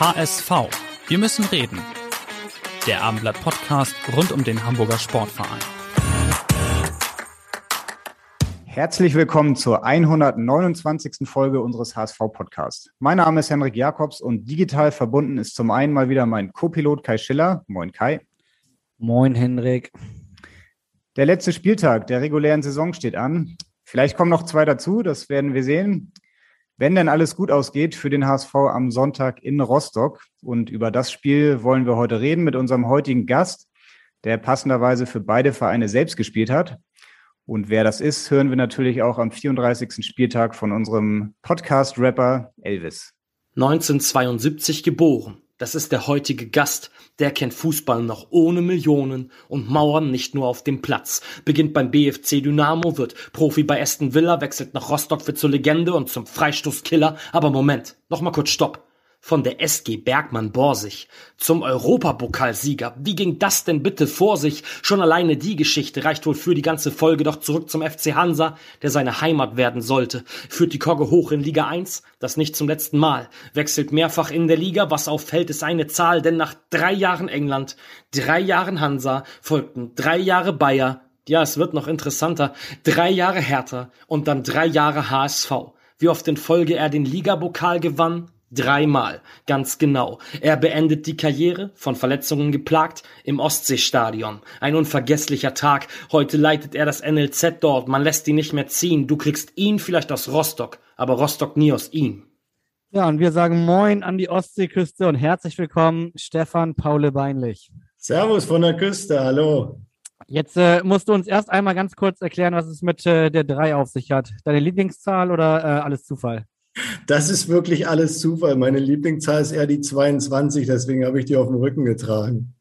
HSV. Wir müssen reden. Der Abendblatt Podcast rund um den Hamburger Sportverein. Herzlich willkommen zur 129. Folge unseres HSV Podcasts. Mein Name ist Henrik Jakobs und digital verbunden ist zum einen mal wieder mein Co-Pilot Kai Schiller. Moin Kai. Moin Henrik. Der letzte Spieltag der regulären Saison steht an. Vielleicht kommen noch zwei dazu, das werden wir sehen wenn denn alles gut ausgeht für den HSV am Sonntag in Rostock. Und über das Spiel wollen wir heute reden mit unserem heutigen Gast, der passenderweise für beide Vereine selbst gespielt hat. Und wer das ist, hören wir natürlich auch am 34. Spieltag von unserem Podcast-Rapper Elvis. 1972 geboren das ist der heutige Gast, der kennt Fußball noch ohne Millionen und Mauern nicht nur auf dem Platz. Beginnt beim BFC Dynamo, wird Profi bei Aston Villa, wechselt nach Rostock, wird zur Legende und zum Freistoßkiller. Aber Moment, noch mal kurz Stopp von der SG Bergmann Borsig zum Europapokalsieger. Wie ging das denn bitte vor sich? Schon alleine die Geschichte reicht wohl für die ganze Folge doch zurück zum FC Hansa, der seine Heimat werden sollte. Führt die Kogge hoch in Liga 1, das nicht zum letzten Mal. Wechselt mehrfach in der Liga, was auffällt, ist eine Zahl, denn nach drei Jahren England, drei Jahren Hansa, folgten drei Jahre Bayer, ja, es wird noch interessanter, drei Jahre Hertha und dann drei Jahre HSV. Wie oft in Folge er den Ligapokal gewann, Dreimal, ganz genau. Er beendet die Karriere, von Verletzungen geplagt, im Ostseestadion. Ein unvergesslicher Tag. Heute leitet er das NLZ dort. Man lässt ihn nicht mehr ziehen. Du kriegst ihn vielleicht aus Rostock, aber Rostock nie aus ihm. Ja, und wir sagen Moin an die Ostseeküste und herzlich willkommen, Stefan Paule Beinlich. Servus von der Küste, hallo. Jetzt äh, musst du uns erst einmal ganz kurz erklären, was es mit äh, der 3 auf sich hat. Deine Lieblingszahl oder äh, alles Zufall? Das ist wirklich alles Zufall. Meine Lieblingszahl ist eher die 22, deswegen habe ich die auf dem Rücken getragen.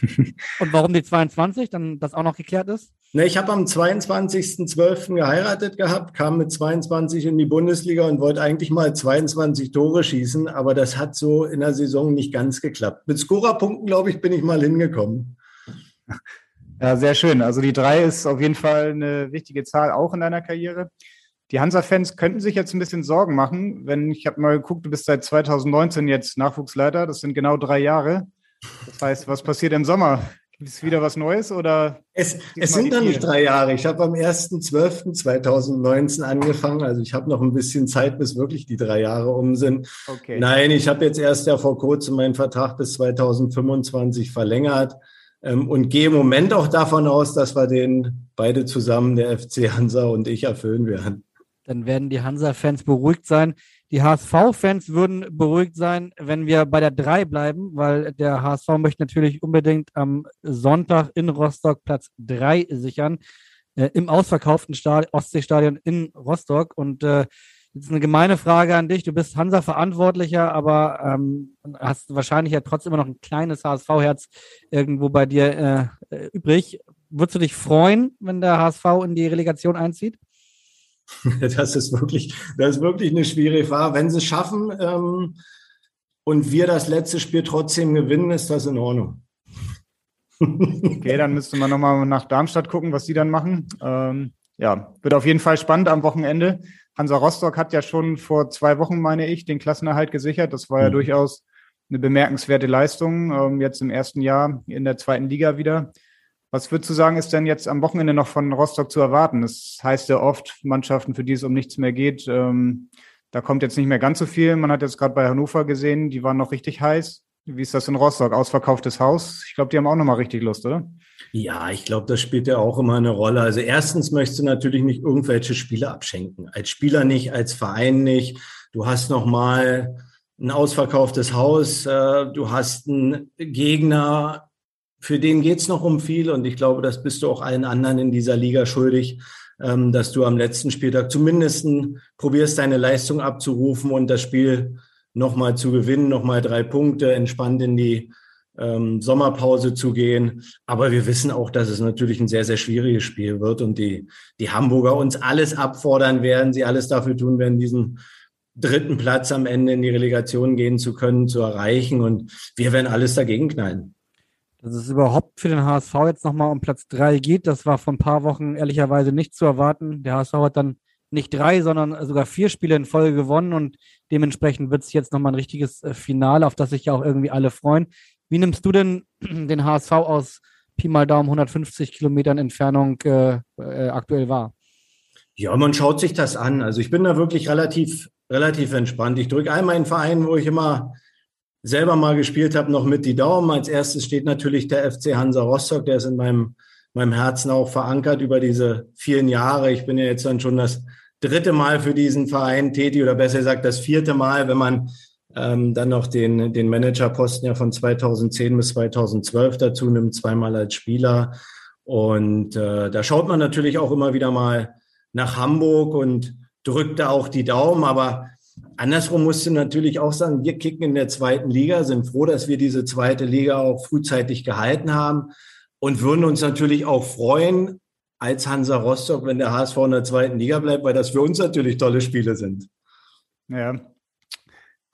Und warum die 22, dann das auch noch geklärt ist? Ne, ich habe am 22.12. geheiratet gehabt, kam mit 22 in die Bundesliga und wollte eigentlich mal 22 Tore schießen, aber das hat so in der Saison nicht ganz geklappt. Mit Scorerpunkten, glaube ich, bin ich mal hingekommen. Ja, sehr schön. Also die drei ist auf jeden Fall eine wichtige Zahl auch in deiner Karriere. Die Hansa-Fans könnten sich jetzt ein bisschen Sorgen machen, wenn ich habe mal geguckt, du bist seit 2019 jetzt Nachwuchsleiter, das sind genau drei Jahre. Das heißt, was passiert im Sommer? Gibt es wieder was Neues oder? Es, es sind dann nicht drei Jahre. Ich habe am 1.12.2019 angefangen. Also ich habe noch ein bisschen Zeit, bis wirklich die drei Jahre um sind. Okay. Nein, ich habe jetzt erst ja vor kurzem meinen Vertrag bis 2025 verlängert ähm, und gehe im Moment auch davon aus, dass wir den beide zusammen, der FC Hansa und ich, erfüllen werden dann werden die Hansa-Fans beruhigt sein. Die HSV-Fans würden beruhigt sein, wenn wir bei der 3 bleiben, weil der HSV möchte natürlich unbedingt am Sonntag in Rostock Platz 3 sichern, äh, im ausverkauften Stadion, Ostseestadion in Rostock. Und äh, jetzt eine gemeine Frage an dich. Du bist Hansa-Verantwortlicher, aber ähm, hast wahrscheinlich ja trotzdem immer noch ein kleines HSV-Herz irgendwo bei dir äh, übrig. Würdest du dich freuen, wenn der HSV in die Relegation einzieht? Das ist wirklich, das ist wirklich eine schwierige Frage. Wenn sie es schaffen ähm, und wir das letzte Spiel trotzdem gewinnen, ist das in Ordnung. Okay, dann müsste man nochmal nach Darmstadt gucken, was sie dann machen. Ähm, ja, wird auf jeden Fall spannend am Wochenende. Hansa Rostock hat ja schon vor zwei Wochen, meine ich, den Klassenerhalt gesichert. Das war ja mhm. durchaus eine bemerkenswerte Leistung. Ähm, jetzt im ersten Jahr in der zweiten Liga wieder. Was würdest du sagen, ist denn jetzt am Wochenende noch von Rostock zu erwarten? Das heißt ja oft, Mannschaften, für die es um nichts mehr geht, ähm, da kommt jetzt nicht mehr ganz so viel. Man hat jetzt gerade bei Hannover gesehen, die waren noch richtig heiß. Wie ist das in Rostock? Ausverkauftes Haus? Ich glaube, die haben auch nochmal richtig Lust, oder? Ja, ich glaube, das spielt ja auch immer eine Rolle. Also erstens möchtest du natürlich nicht irgendwelche Spiele abschenken. Als Spieler nicht, als Verein nicht. Du hast nochmal ein ausverkauftes Haus. Äh, du hast einen Gegner, für den geht's noch um viel und ich glaube, das bist du auch allen anderen in dieser Liga schuldig. ähm, dass du am letzten Spieltag zumindest probierst, deine Leistung abzurufen und das Spiel nochmal zu gewinnen, nochmal drei Punkte, entspannt in die ähm, Sommerpause zu gehen. Aber wir wissen auch, dass es natürlich ein sehr, sehr schwieriges Spiel wird und die, die Hamburger uns alles abfordern werden, sie alles dafür tun werden, diesen dritten Platz am Ende in die Relegation gehen zu können, zu erreichen. Und wir werden alles dagegen knallen. Dass es überhaupt für den HSV jetzt nochmal um Platz drei geht, das war vor ein paar Wochen ehrlicherweise nicht zu erwarten. Der HSV hat dann nicht drei, sondern sogar vier Spiele in Folge gewonnen und dementsprechend wird es jetzt nochmal ein richtiges äh, Finale, auf das sich ja auch irgendwie alle freuen. Wie nimmst du denn den HSV aus Pi mal Daumen 150 Kilometern Entfernung äh, äh, aktuell wahr? Ja, man schaut sich das an. Also ich bin da wirklich relativ, relativ entspannt. Ich drücke einmal einen Verein, wo ich immer selber mal gespielt habe, noch mit die Daumen. Als erstes steht natürlich der FC Hansa Rostock, der ist in meinem, meinem Herzen auch verankert über diese vielen Jahre. Ich bin ja jetzt dann schon das dritte Mal für diesen Verein tätig oder besser gesagt das vierte Mal, wenn man ähm, dann noch den, den Managerposten ja von 2010 bis 2012 dazu nimmt, zweimal als Spieler. Und äh, da schaut man natürlich auch immer wieder mal nach Hamburg und drückt da auch die Daumen. Aber andersrum musst du natürlich auch sagen, wir kicken in der zweiten Liga, sind froh, dass wir diese zweite Liga auch frühzeitig gehalten haben und würden uns natürlich auch freuen als Hansa Rostock, wenn der HSV in der zweiten Liga bleibt, weil das für uns natürlich tolle Spiele sind. Ja,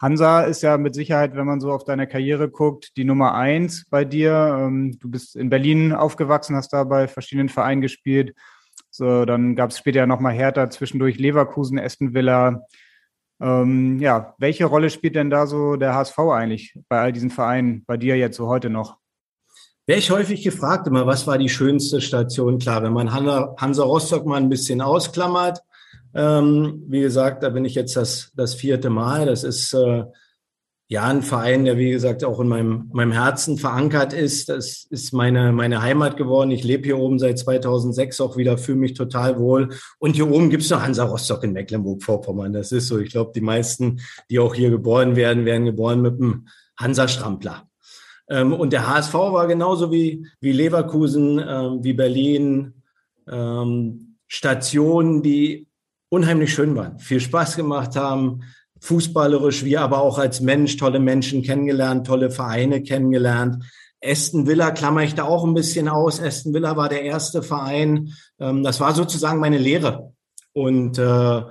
Hansa ist ja mit Sicherheit, wenn man so auf deine Karriere guckt, die Nummer eins bei dir. Ähm, du bist in Berlin aufgewachsen, hast da bei verschiedenen Vereinen gespielt. So, dann gab es später nochmal Hertha, zwischendurch Leverkusen, Aston Villa. Ähm, ja, welche Rolle spielt denn da so der HSV eigentlich bei all diesen Vereinen, bei dir jetzt so heute noch? Wäre ich häufig gefragt immer, was war die schönste Station? Klar, wenn man Hansa, Hansa Rostock mal ein bisschen ausklammert, ähm, wie gesagt, da bin ich jetzt das, das vierte Mal. Das ist äh, ja ein Verein, der wie gesagt auch in meinem, meinem Herzen verankert ist. Das ist meine, meine Heimat geworden. Ich lebe hier oben seit 2006 auch wieder, fühle mich total wohl. Und hier oben gibt's noch Hansa Rostock in Mecklenburg-Vorpommern. Das ist so. Ich glaube, die meisten, die auch hier geboren werden, werden geboren mit einem Hansa-Strampler. Ähm, und der HSV war genauso wie, wie Leverkusen, ähm, wie Berlin, ähm, Stationen, die unheimlich schön waren, viel Spaß gemacht haben, fußballerisch, wie aber auch als Mensch tolle Menschen kennengelernt, tolle Vereine kennengelernt. Aston Villa klammer ich da auch ein bisschen aus. Aston Villa war der erste Verein. Ähm, das war sozusagen meine Lehre. Und äh,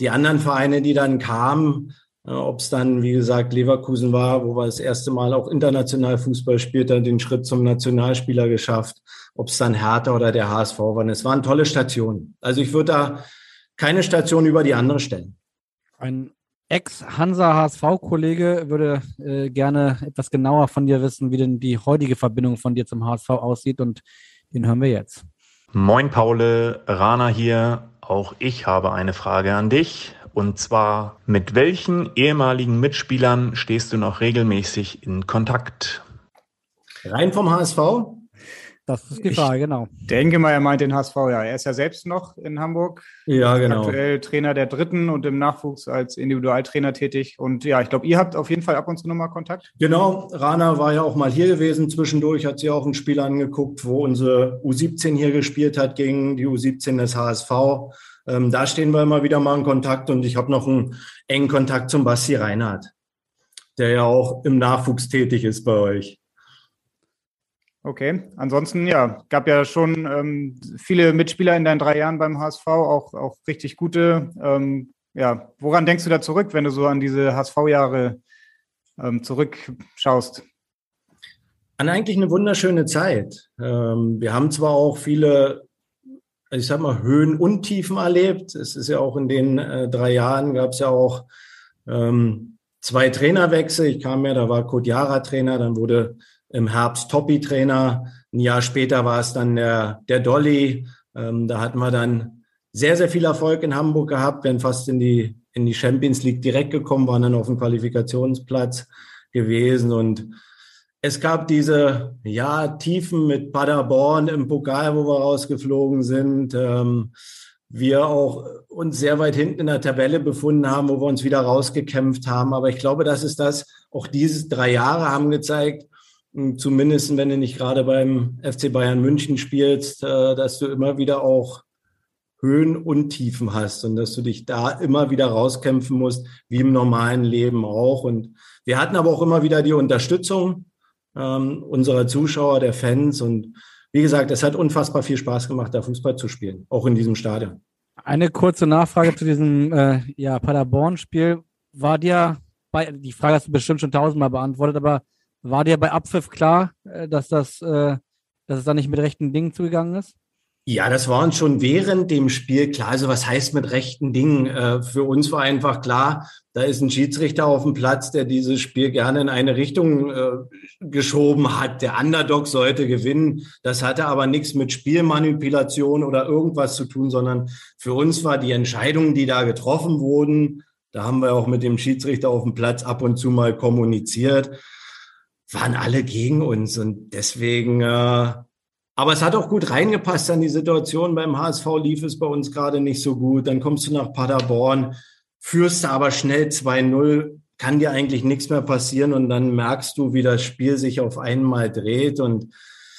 die anderen Vereine, die dann kamen, äh, ob es dann, wie gesagt, Leverkusen war, wo wir das erste Mal auch international Fußball spielten, den Schritt zum Nationalspieler geschafft, ob es dann Hertha oder der HSV waren. Es waren tolle Stationen. Also ich würde da keine Station über die andere stellen. Ein Ex-Hansa-HSV-Kollege würde äh, gerne etwas genauer von dir wissen, wie denn die heutige Verbindung von dir zum HSV aussieht und den hören wir jetzt. Moin Paule, Rana hier. Auch ich habe eine Frage an dich. Und zwar, mit welchen ehemaligen Mitspielern stehst du noch regelmäßig in Kontakt? Rein vom HSV? Das ist die Frage, ich genau. denke mal, er meint den HSV, ja. Er ist ja selbst noch in Hamburg. Ja, genau. Aktuell Trainer der Dritten und im Nachwuchs als Individualtrainer tätig. Und ja, ich glaube, ihr habt auf jeden Fall ab und zu nochmal Kontakt. Genau. Rana war ja auch mal hier gewesen. Zwischendurch hat sie auch ein Spiel angeguckt, wo unsere U17 hier gespielt hat gegen die U17 des HSV. Ähm, da stehen wir immer wieder mal in Kontakt und ich habe noch einen engen Kontakt zum Basti Reinhardt, der ja auch im Nachwuchs tätig ist bei euch. Okay, ansonsten ja, gab ja schon ähm, viele Mitspieler in deinen drei Jahren beim HSV, auch, auch richtig gute. Ähm, ja, woran denkst du da zurück, wenn du so an diese HSV-Jahre ähm, zurückschaust? An eigentlich eine wunderschöne Zeit. Ähm, wir haben zwar auch viele, ich sag mal, Höhen und Tiefen erlebt. Es ist ja auch in den äh, drei Jahren gab es ja auch ähm, zwei Trainerwechsel. Ich kam ja, da war Kodjara Trainer, dann wurde im Herbst Toppi-Trainer. Ein Jahr später war es dann der, der Dolly. Ähm, da hatten wir dann sehr, sehr viel Erfolg in Hamburg gehabt, wären fast in die, in die Champions League direkt gekommen, waren dann auf dem Qualifikationsplatz gewesen und es gab diese ja, Tiefen mit Paderborn im Pokal, wo wir rausgeflogen sind. Ähm, wir auch uns sehr weit hinten in der Tabelle befunden haben, wo wir uns wieder rausgekämpft haben. Aber ich glaube, das ist das, auch diese drei Jahre haben gezeigt, zumindest wenn du nicht gerade beim FC Bayern München spielst, äh, dass du immer wieder auch Höhen und Tiefen hast und dass du dich da immer wieder rauskämpfen musst, wie im normalen Leben auch. Und wir hatten aber auch immer wieder die Unterstützung ähm, unserer Zuschauer, der Fans. Und wie gesagt, es hat unfassbar viel Spaß gemacht, da Fußball zu spielen, auch in diesem Stadion. Eine kurze Nachfrage zu diesem äh, ja, Paderborn-Spiel. War dir bei, die Frage hast du bestimmt schon tausendmal beantwortet, aber war dir bei Abpfiff klar, äh, dass das, äh, dass es da nicht mit rechten Dingen zugegangen ist? Ja, das war uns schon während dem Spiel klar. Also was heißt mit rechten Dingen? Äh, für uns war einfach klar, da ist ein Schiedsrichter auf dem Platz, der dieses Spiel gerne in eine Richtung geschoben hat. Der Underdog sollte gewinnen. Das hatte aber nichts mit Spielmanipulation oder irgendwas zu tun, sondern für uns war die Entscheidung, die da getroffen wurden, da haben wir auch mit dem Schiedsrichter auf dem Platz ab und zu mal kommuniziert, waren alle gegen uns und deswegen äh, aber es hat auch gut reingepasst an die Situation. Beim HSV lief es bei uns gerade nicht so gut. Dann kommst du nach Paderborn, führst aber schnell 2-0, kann dir eigentlich nichts mehr passieren und dann merkst du, wie das Spiel sich auf einmal dreht und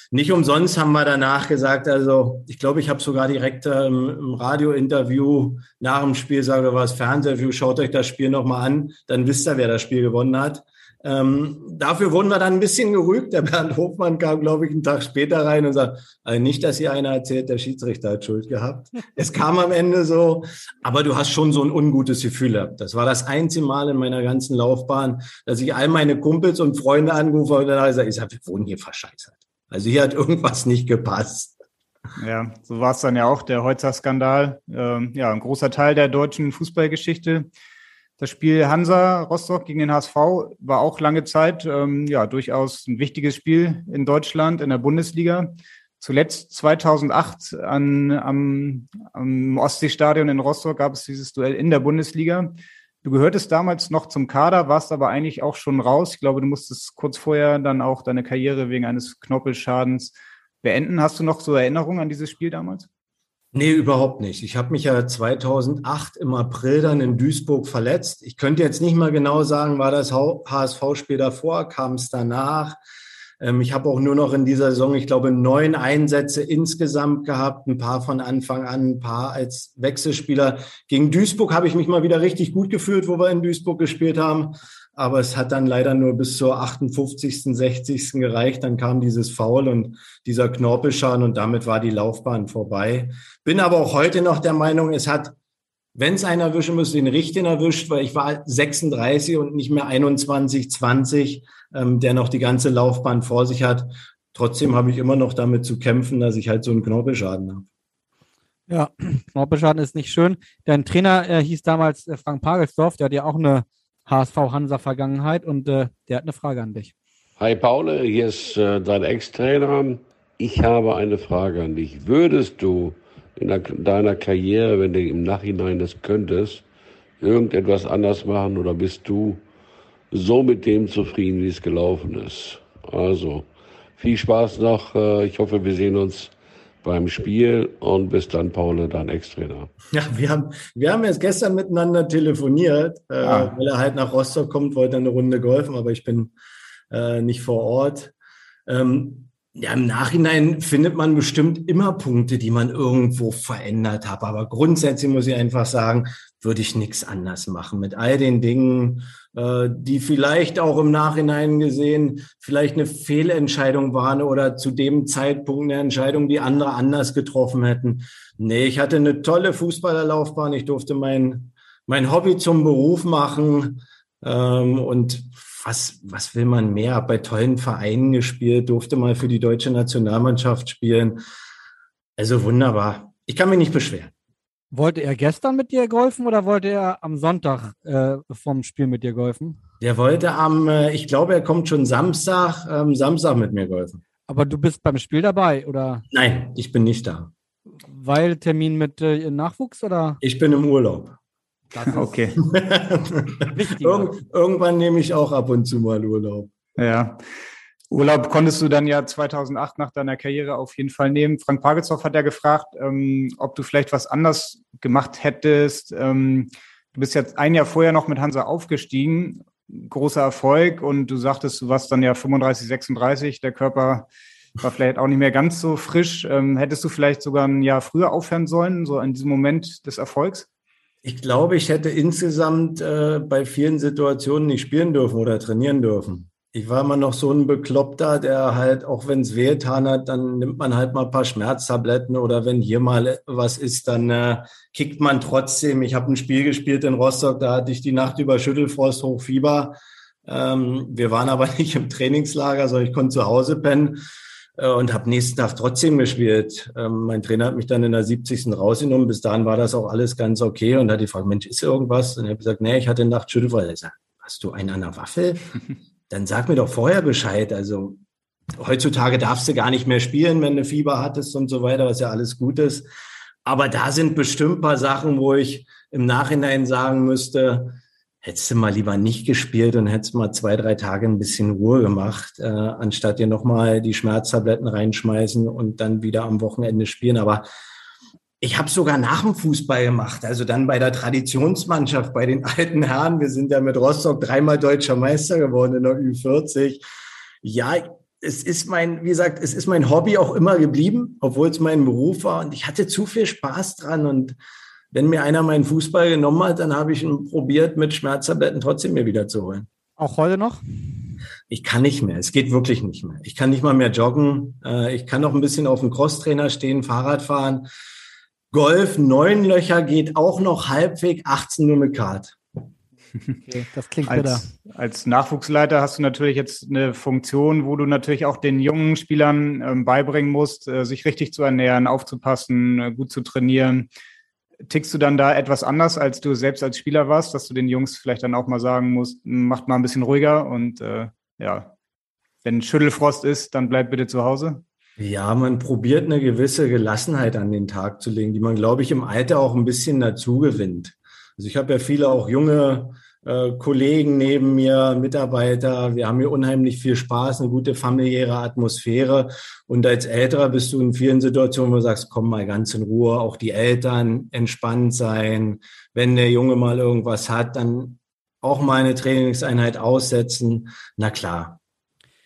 nicht umsonst haben wir danach gesagt, also ich glaube, ich habe sogar direkt ähm, im Radiointerview nach dem Spiel, sage was Fernsehinterview, schaut euch das Spiel nochmal an, dann wisst ihr, wer das Spiel gewonnen hat. Ähm, dafür wurden wir dann ein bisschen gerügt. Der Bernd Hofmann kam, glaube ich, einen Tag später rein und sagt, also nicht, dass hier einer erzählt, der Schiedsrichter hat Schuld gehabt. es kam am Ende so, aber du hast schon so ein ungutes Gefühl gehabt. Das war das einzige Mal in meiner ganzen Laufbahn, dass ich all meine Kumpels und Freunde angerufen habe und dann gesagt, ich sage, wir wohnen hier verscheißert. Also hier hat irgendwas nicht gepasst. Ja, so war es dann ja auch, der Heutzer-Skandal. Ähm, ja, ein großer Teil der deutschen Fußballgeschichte. Das Spiel Hansa Rostock gegen den HSV war auch lange Zeit ähm, ja durchaus ein wichtiges Spiel in Deutschland in der Bundesliga. Zuletzt 2008 an, am, am Ostseestadion in Rostock gab es dieses Duell in der Bundesliga. Du gehörtest damals noch zum Kader, warst aber eigentlich auch schon raus. Ich glaube, du musstest kurz vorher dann auch deine Karriere wegen eines Knorpelschadens beenden. Hast du noch so Erinnerungen an dieses Spiel damals? Nee, überhaupt nicht. Ich habe mich ja 2008 im April dann in Duisburg verletzt. Ich könnte jetzt nicht mal genau sagen, war das HSV-Spiel davor, kam es danach. Ähm, ich habe auch nur noch in dieser Saison, ich glaube, neun Einsätze insgesamt gehabt, ein paar von Anfang an, ein paar als Wechselspieler. Gegen Duisburg habe ich mich mal wieder richtig gut gefühlt, wo wir in Duisburg gespielt haben aber es hat dann leider nur bis zur 58., 60. gereicht. Dann kam dieses Foul und dieser Knorpelschaden und damit war die Laufbahn vorbei. Bin aber auch heute noch der Meinung, es hat, wenn es einer erwischen müsste, den richtigen erwischt, weil ich war 36 und nicht mehr 21, 20, ähm, der noch die ganze Laufbahn vor sich hat. Trotzdem habe ich immer noch damit zu kämpfen, dass ich halt so einen Knorpelschaden habe. Ja, Knorpelschaden ist nicht schön. Dein Trainer äh, hieß damals äh, Frank Pagelsdorf, der hat ja auch eine HSV Hansa Vergangenheit und äh, der hat eine Frage an dich. Hi Paul, hier ist äh, dein Ex-Trainer. Ich habe eine Frage an dich. Würdest du in deiner Karriere, wenn du im Nachhinein das könntest, irgendetwas anders machen oder bist du so mit dem zufrieden, wie es gelaufen ist? Also, viel Spaß noch. Äh, ich hoffe, wir sehen uns beim Spiel und bis dann, Paul, dein Ex-Trainer. Ja, wir haben, wir haben jetzt gestern miteinander telefoniert, äh, ah. weil er halt nach Rostock kommt, wollte eine Runde golfen, aber ich bin äh, nicht vor Ort. Ähm, ja, im Nachhinein findet man bestimmt immer Punkte, die man irgendwo verändert hat. Aber grundsätzlich muss ich einfach sagen, würde ich nichts anders machen. Mit all den Dingen, äh, die vielleicht auch im Nachhinein gesehen vielleicht eine Fehlentscheidung waren oder zu dem Zeitpunkt eine Entscheidung, die andere anders getroffen hätten. Nee, ich hatte eine tolle Fußballerlaufbahn. Ich durfte mein, mein Hobby zum Beruf machen. Ähm, und was, was will man mehr? Hab bei tollen Vereinen gespielt, durfte mal für die deutsche Nationalmannschaft spielen. Also wunderbar. Ich kann mich nicht beschweren. Wollte er gestern mit dir golfen oder wollte er am Sonntag äh, vom Spiel mit dir golfen? Der wollte am, äh, ich glaube, er kommt schon Samstag, ähm, Samstag mit mir golfen. Aber du bist beim Spiel dabei, oder? Nein, ich bin nicht da. Weil Termin mit äh, Nachwuchs, oder? Ich bin im Urlaub. okay. Irgend, irgendwann nehme ich auch ab und zu mal Urlaub. Ja. Urlaub konntest du dann ja 2008 nach deiner Karriere auf jeden Fall nehmen. Frank Pagelshoff hat ja gefragt, ähm, ob du vielleicht was anders gemacht hättest. Ähm, du bist jetzt ein Jahr vorher noch mit Hansa aufgestiegen. Großer Erfolg und du sagtest, du warst dann ja 35, 36. Der Körper war vielleicht auch nicht mehr ganz so frisch. Ähm, hättest du vielleicht sogar ein Jahr früher aufhören sollen, so in diesem Moment des Erfolgs? Ich glaube, ich hätte insgesamt äh, bei vielen Situationen nicht spielen dürfen oder trainieren dürfen. Ich war immer noch so ein Bekloppter, der halt, auch wenn es wehgetan hat, dann nimmt man halt mal ein paar Schmerztabletten oder wenn hier mal was ist, dann äh, kickt man trotzdem. Ich habe ein Spiel gespielt in Rostock, da hatte ich die Nacht über Schüttelfrost, Hochfieber. Ähm, wir waren aber nicht im Trainingslager, sondern ich konnte zu Hause pennen äh, und habe nächsten Tag trotzdem gespielt. Ähm, mein Trainer hat mich dann in der 70. rausgenommen. Bis dahin war das auch alles ganz okay und hat die gefragt, Mensch, ist irgendwas? Und ich habe gesagt, nee, ich hatte Nacht Schüttelfrost. Er sagt, hast du einen an der Waffel? dann sag mir doch vorher Bescheid. Also heutzutage darfst du gar nicht mehr spielen, wenn du Fieber hattest und so weiter, was ja alles gut ist. Aber da sind bestimmt paar Sachen, wo ich im Nachhinein sagen müsste, hättest du mal lieber nicht gespielt und hättest mal zwei, drei Tage ein bisschen Ruhe gemacht, äh, anstatt dir nochmal die Schmerztabletten reinschmeißen und dann wieder am Wochenende spielen. Aber ich habe sogar nach dem Fußball gemacht, also dann bei der Traditionsmannschaft, bei den alten Herren. Wir sind ja mit Rostock dreimal deutscher Meister geworden in der Ü40. Ja, es ist mein, wie gesagt, es ist mein Hobby auch immer geblieben, obwohl es mein Beruf war. Und ich hatte zu viel Spaß dran. Und wenn mir einer meinen Fußball genommen hat, dann habe ich ihn probiert, mit Schmerztabletten trotzdem mir wieder zu holen. Auch heute noch? Ich kann nicht mehr. Es geht wirklich nicht mehr. Ich kann nicht mal mehr joggen. Äh, ich kann noch ein bisschen auf dem Crosstrainer stehen, Fahrrad fahren. Golf, neun Löcher geht auch noch halbwegs, 18 nur mit Kart. Okay, das klingt als, bitter. Als Nachwuchsleiter hast du natürlich jetzt eine Funktion, wo du natürlich auch den jungen Spielern ähm, beibringen musst, äh, sich richtig zu ernähren, aufzupassen, äh, gut zu trainieren. Tickst du dann da etwas anders, als du selbst als Spieler warst, dass du den Jungs vielleicht dann auch mal sagen musst, macht mal ein bisschen ruhiger und äh, ja, wenn Schüttelfrost ist, dann bleib bitte zu Hause? Ja, man probiert eine gewisse Gelassenheit an den Tag zu legen, die man, glaube ich, im Alter auch ein bisschen dazu gewinnt. Also ich habe ja viele auch junge äh, Kollegen neben mir, Mitarbeiter. Wir haben hier unheimlich viel Spaß, eine gute familiäre Atmosphäre. Und als Älterer bist du in vielen Situationen, wo du sagst, komm mal ganz in Ruhe, auch die Eltern entspannt sein. Wenn der Junge mal irgendwas hat, dann auch mal eine Trainingseinheit aussetzen. Na klar,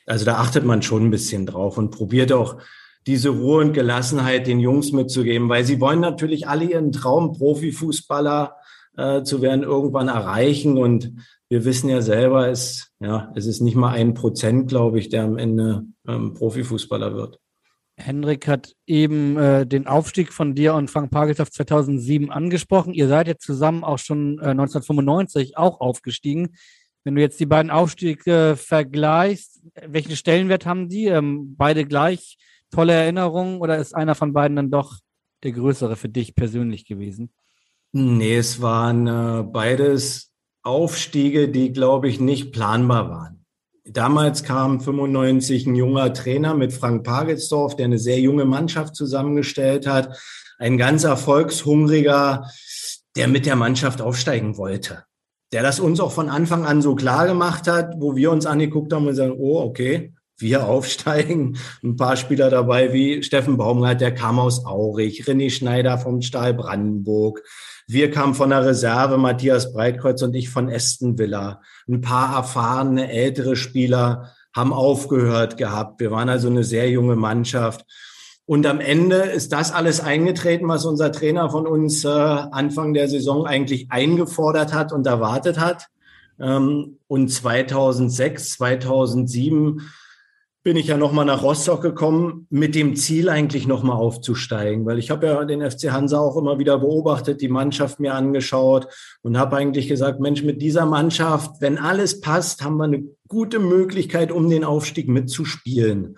also da achtet man schon ein bisschen drauf und probiert auch diese Ruhe und Gelassenheit den Jungs mitzugeben, weil sie wollen natürlich alle ihren Traum Profifußballer äh, zu werden irgendwann erreichen und wir wissen ja selber, es, ja, es ist nicht mal ein Prozent, glaube ich, der am Ende ähm, Profifußballer wird. Henrik hat eben äh, den Aufstieg von dir und Frank Pagelsdorf 2007 angesprochen. Ihr seid jetzt zusammen auch schon äh, 1995 auch aufgestiegen. Wenn du jetzt die beiden Aufstiege vergleichst, welchen Stellenwert haben die? Ähm, beide gleich tolle Erinnerungen oder ist einer von beiden dann doch der größere für dich persönlich gewesen? Nee, es waren äh, beides Aufstiege, die, glaube ich, nicht planbar waren. Damals kam 95 ein junger Trainer mit Frank Pagelsdorf, der eine sehr junge Mannschaft zusammengestellt hat. Ein ganz erfolgshungriger, der mit der Mannschaft aufsteigen wollte der das uns auch von Anfang an so klar gemacht hat, wo wir uns angeguckt haben und sagen, oh, okay, wir aufsteigen. Ein paar Spieler dabei wie Steffen Baumgart, der kam aus Aurich, René Schneider vom Stahl Brandenburg. Wir kamen von der Reserve, Matthias Breitkreuz und ich von Aston Villa. Ein paar erfahrene, ältere Spieler haben aufgehört gehabt. Wir waren also eine sehr junge Mannschaft. Und am Ende ist das alles eingetreten, was unser Trainer von uns äh, Anfang der Saison eigentlich eingefordert hat und erwartet hat. Ähm, und 2006, 2007 bin ich ja nochmal nach Rostock gekommen mit dem Ziel eigentlich nochmal aufzusteigen, weil ich habe ja den FC Hansa auch immer wieder beobachtet, die Mannschaft mir angeschaut und habe eigentlich gesagt, Mensch, mit dieser Mannschaft, wenn alles passt, haben wir eine gute Möglichkeit, um den Aufstieg mitzuspielen.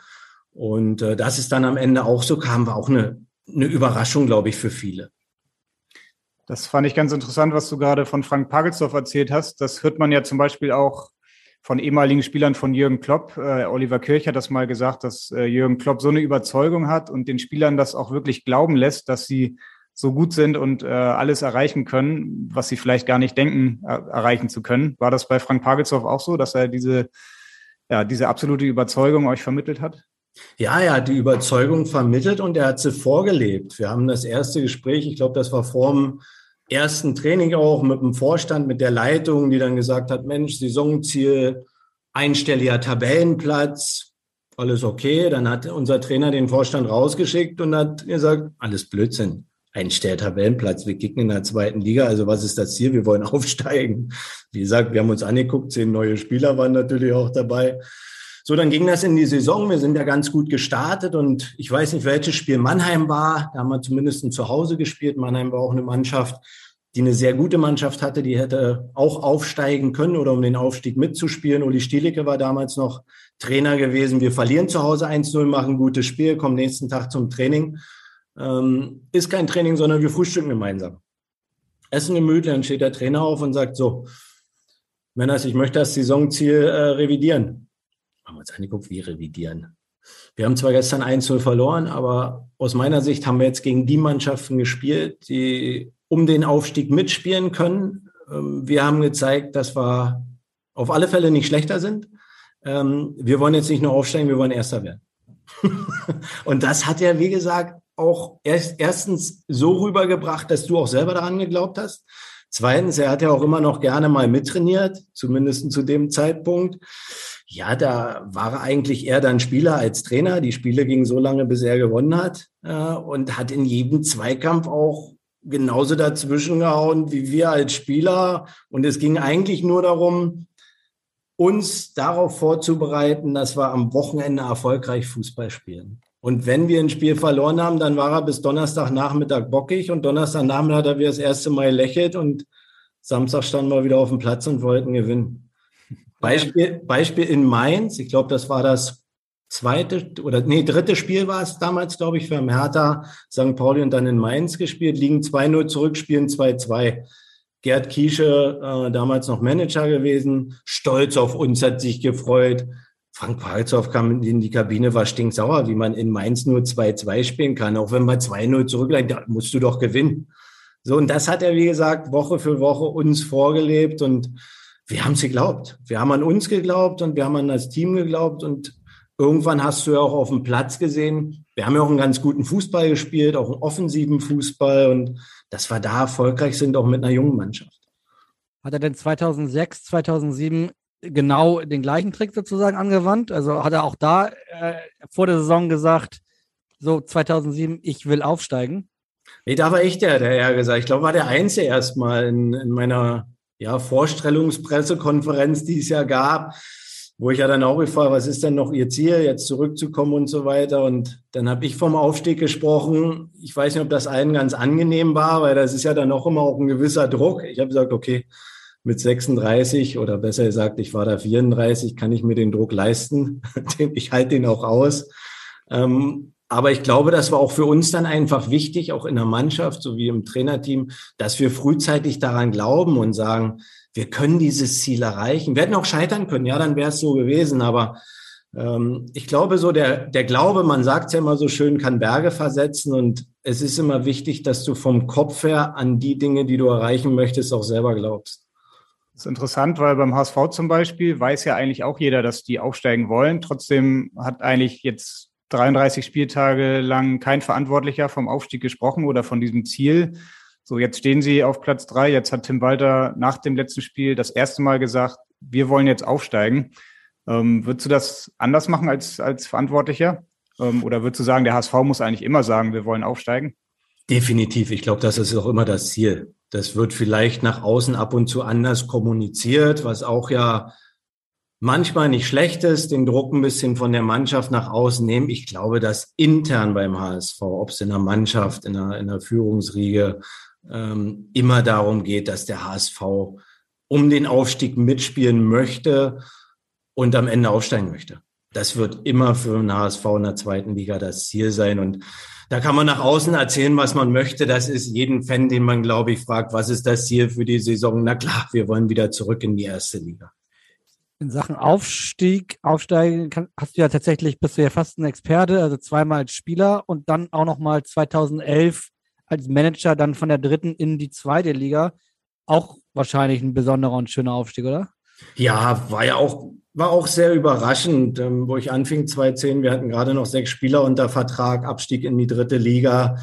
Und äh, dass es dann am Ende auch so kam, war auch eine, eine Überraschung, glaube ich, für viele. Das fand ich ganz interessant, was du gerade von Frank Pagelsdorf erzählt hast. Das hört man ja zum Beispiel auch von ehemaligen Spielern von Jürgen Klopp. Äh, Oliver Kirch hat das mal gesagt, dass äh, Jürgen Klopp so eine Überzeugung hat und den Spielern das auch wirklich glauben lässt, dass sie so gut sind und äh, alles erreichen können, was sie vielleicht gar nicht denken, er erreichen zu können. War das bei Frank Pagelsdorf auch so, dass er diese, ja, diese absolute Überzeugung euch vermittelt hat? Ja, er hat die Überzeugung vermittelt und er hat sie vorgelebt. Wir haben das erste Gespräch, ich glaube, das war vor dem ersten Training auch mit dem Vorstand, mit der Leitung, die dann gesagt hat, Mensch, Saisonziel, einstelliger Tabellenplatz. alles okay. Dann hat unser Trainer den Vorstand rausgeschickt und hat gesagt, alles Blödsinn. Ein Tabellenplatz. Wir kicken in der zweiten Liga. Also was ist das Ziel? Wir wollen aufsteigen. Wie gesagt, wir haben uns angeguckt. Zehn neue Spieler waren natürlich auch dabei. So, dann ging das in die Saison. Wir sind ja ganz gut gestartet und ich weiß nicht, welches Spiel Mannheim war. Da haben wir zumindest zu Hause gespielt. Mannheim war auch eine Mannschaft, die eine sehr gute Mannschaft hatte. Die hätte auch aufsteigen können oder um den Aufstieg mitzuspielen. Uli Stielicke war damals noch Trainer gewesen. Wir verlieren zu Hause 1-0, machen ein gutes Spiel, kommen nächsten Tag zum Training. Ähm, ist kein Training, sondern wir frühstücken gemeinsam. Essen gemütlich, dann steht der Trainer auf und sagt so, Männers, ich möchte das Saisonziel äh, revidieren haben wir uns angeguckt, wie revidieren. Wir haben zwar gestern 1-0 verloren, aber aus meiner Sicht haben wir jetzt gegen die Mannschaften gespielt, die um den Aufstieg mitspielen können. Ähm, wir haben gezeigt, dass wir auf alle Fälle nicht schlechter sind. Ähm, wir wollen jetzt nicht nur aufsteigen, wir wollen Erster werden. Und das hat er, wie gesagt, auch erst, erstens so rübergebracht, dass du auch selber daran geglaubt hast. Zweitens, er hat ja auch immer noch gerne mal mittrainiert, zumindest zu dem Zeitpunkt. Ja, da war er eigentlich eher dann Spieler als Trainer. Die Spiele gingen so lange, bis er gewonnen hat äh, und hat in jedem Zweikampf auch genauso dazwischen gehauen wie wir als Spieler. Und es ging eigentlich nur darum, uns darauf vorzubereiten, dass wir am Wochenende erfolgreich Fußball spielen. Und wenn wir ein Spiel verloren haben, dann war er bis Donnerstagnachmittag bockig und Donnerstagnachmittag hat er wieder das erste Mal lächelt und Samstag standen wir wieder auf dem Platz und wollten gewinnen. Beispiel, Beispiel in Mainz, ich glaube, das war das zweite oder nee, dritte Spiel war es damals, glaube ich, für Hertha, St. Pauli und dann in Mainz gespielt, liegen 2-0 zurück, spielen 2-2. Gerd Kiesche, äh, damals noch Manager gewesen, stolz auf uns, hat sich gefreut. Frank Palzow kam in die Kabine, war stinksauer, wie man in Mainz nur 2-2 spielen kann. Auch wenn man 2-0 zurückliegt, da musst du doch gewinnen. So, und das hat er, wie gesagt, Woche für Woche uns vorgelebt und wir haben es geglaubt. Wir haben an uns geglaubt und wir haben an das Team geglaubt und irgendwann hast du ja auch auf dem Platz gesehen, wir haben ja auch einen ganz guten Fußball gespielt, auch einen offensiven Fußball und dass wir da erfolgreich sind, auch mit einer jungen Mannschaft. Hat er denn 2006, 2007 genau den gleichen Trick sozusagen angewandt? Also hat er auch da äh, vor der Saison gesagt, so 2007, ich will aufsteigen? Nee, da war ich der, der ja gesagt. Ich glaube, war der Einzige erstmal in, in meiner ja, Vorstellungspressekonferenz, die es ja gab, wo ich ja dann auch gefragt, was ist denn noch Ihr Ziel, jetzt zurückzukommen und so weiter. Und dann habe ich vom Aufstieg gesprochen. Ich weiß nicht, ob das allen ganz angenehm war, weil das ist ja dann auch immer auch ein gewisser Druck. Ich habe gesagt, okay, mit 36 oder besser gesagt, ich war da 34, kann ich mir den Druck leisten. ich halte den auch aus. Ähm, aber ich glaube, das war auch für uns dann einfach wichtig, auch in der Mannschaft sowie im Trainerteam, dass wir frühzeitig daran glauben und sagen, wir können dieses Ziel erreichen. Wir hätten auch scheitern können, ja, dann wäre es so gewesen. Aber ähm, ich glaube, so der, der Glaube, man sagt ja immer so schön, kann Berge versetzen. Und es ist immer wichtig, dass du vom Kopf her an die Dinge, die du erreichen möchtest, auch selber glaubst. Das ist interessant, weil beim HSV zum Beispiel weiß ja eigentlich auch jeder, dass die aufsteigen wollen. Trotzdem hat eigentlich jetzt 33 Spieltage lang kein Verantwortlicher vom Aufstieg gesprochen oder von diesem Ziel. So, jetzt stehen sie auf Platz drei. Jetzt hat Tim Walter nach dem letzten Spiel das erste Mal gesagt, wir wollen jetzt aufsteigen. Ähm, würdest du das anders machen als, als Verantwortlicher? Ähm, oder würdest du sagen, der HSV muss eigentlich immer sagen, wir wollen aufsteigen? Definitiv. Ich glaube, das ist auch immer das Ziel. Das wird vielleicht nach außen ab und zu anders kommuniziert, was auch ja manchmal nicht schlecht ist, den Druck ein bisschen von der Mannschaft nach außen nehmen. Ich glaube, dass intern beim HSV, ob es in der Mannschaft, in der, in der Führungsriege, ähm, immer darum geht, dass der HSV um den Aufstieg mitspielen möchte und am Ende aufsteigen möchte. Das wird immer für den HSV in der zweiten Liga das Ziel sein. Und da kann man nach außen erzählen, was man möchte. Das ist jeden Fan, den man, glaube ich, fragt, was ist das Ziel für die Saison? Na klar, wir wollen wieder zurück in die erste Liga in Sachen Aufstieg, Aufsteigen, kann, hast du ja tatsächlich, bist du ja fast ein Experte, also zweimal als Spieler und dann auch nochmal 2011 als Manager dann von der dritten in die zweite Liga. Auch wahrscheinlich ein besonderer und schöner Aufstieg, oder? Ja, war ja auch war auch sehr überraschend, ähm, wo ich anfing 2010. Wir hatten gerade noch sechs Spieler unter Vertrag, Abstieg in die dritte Liga,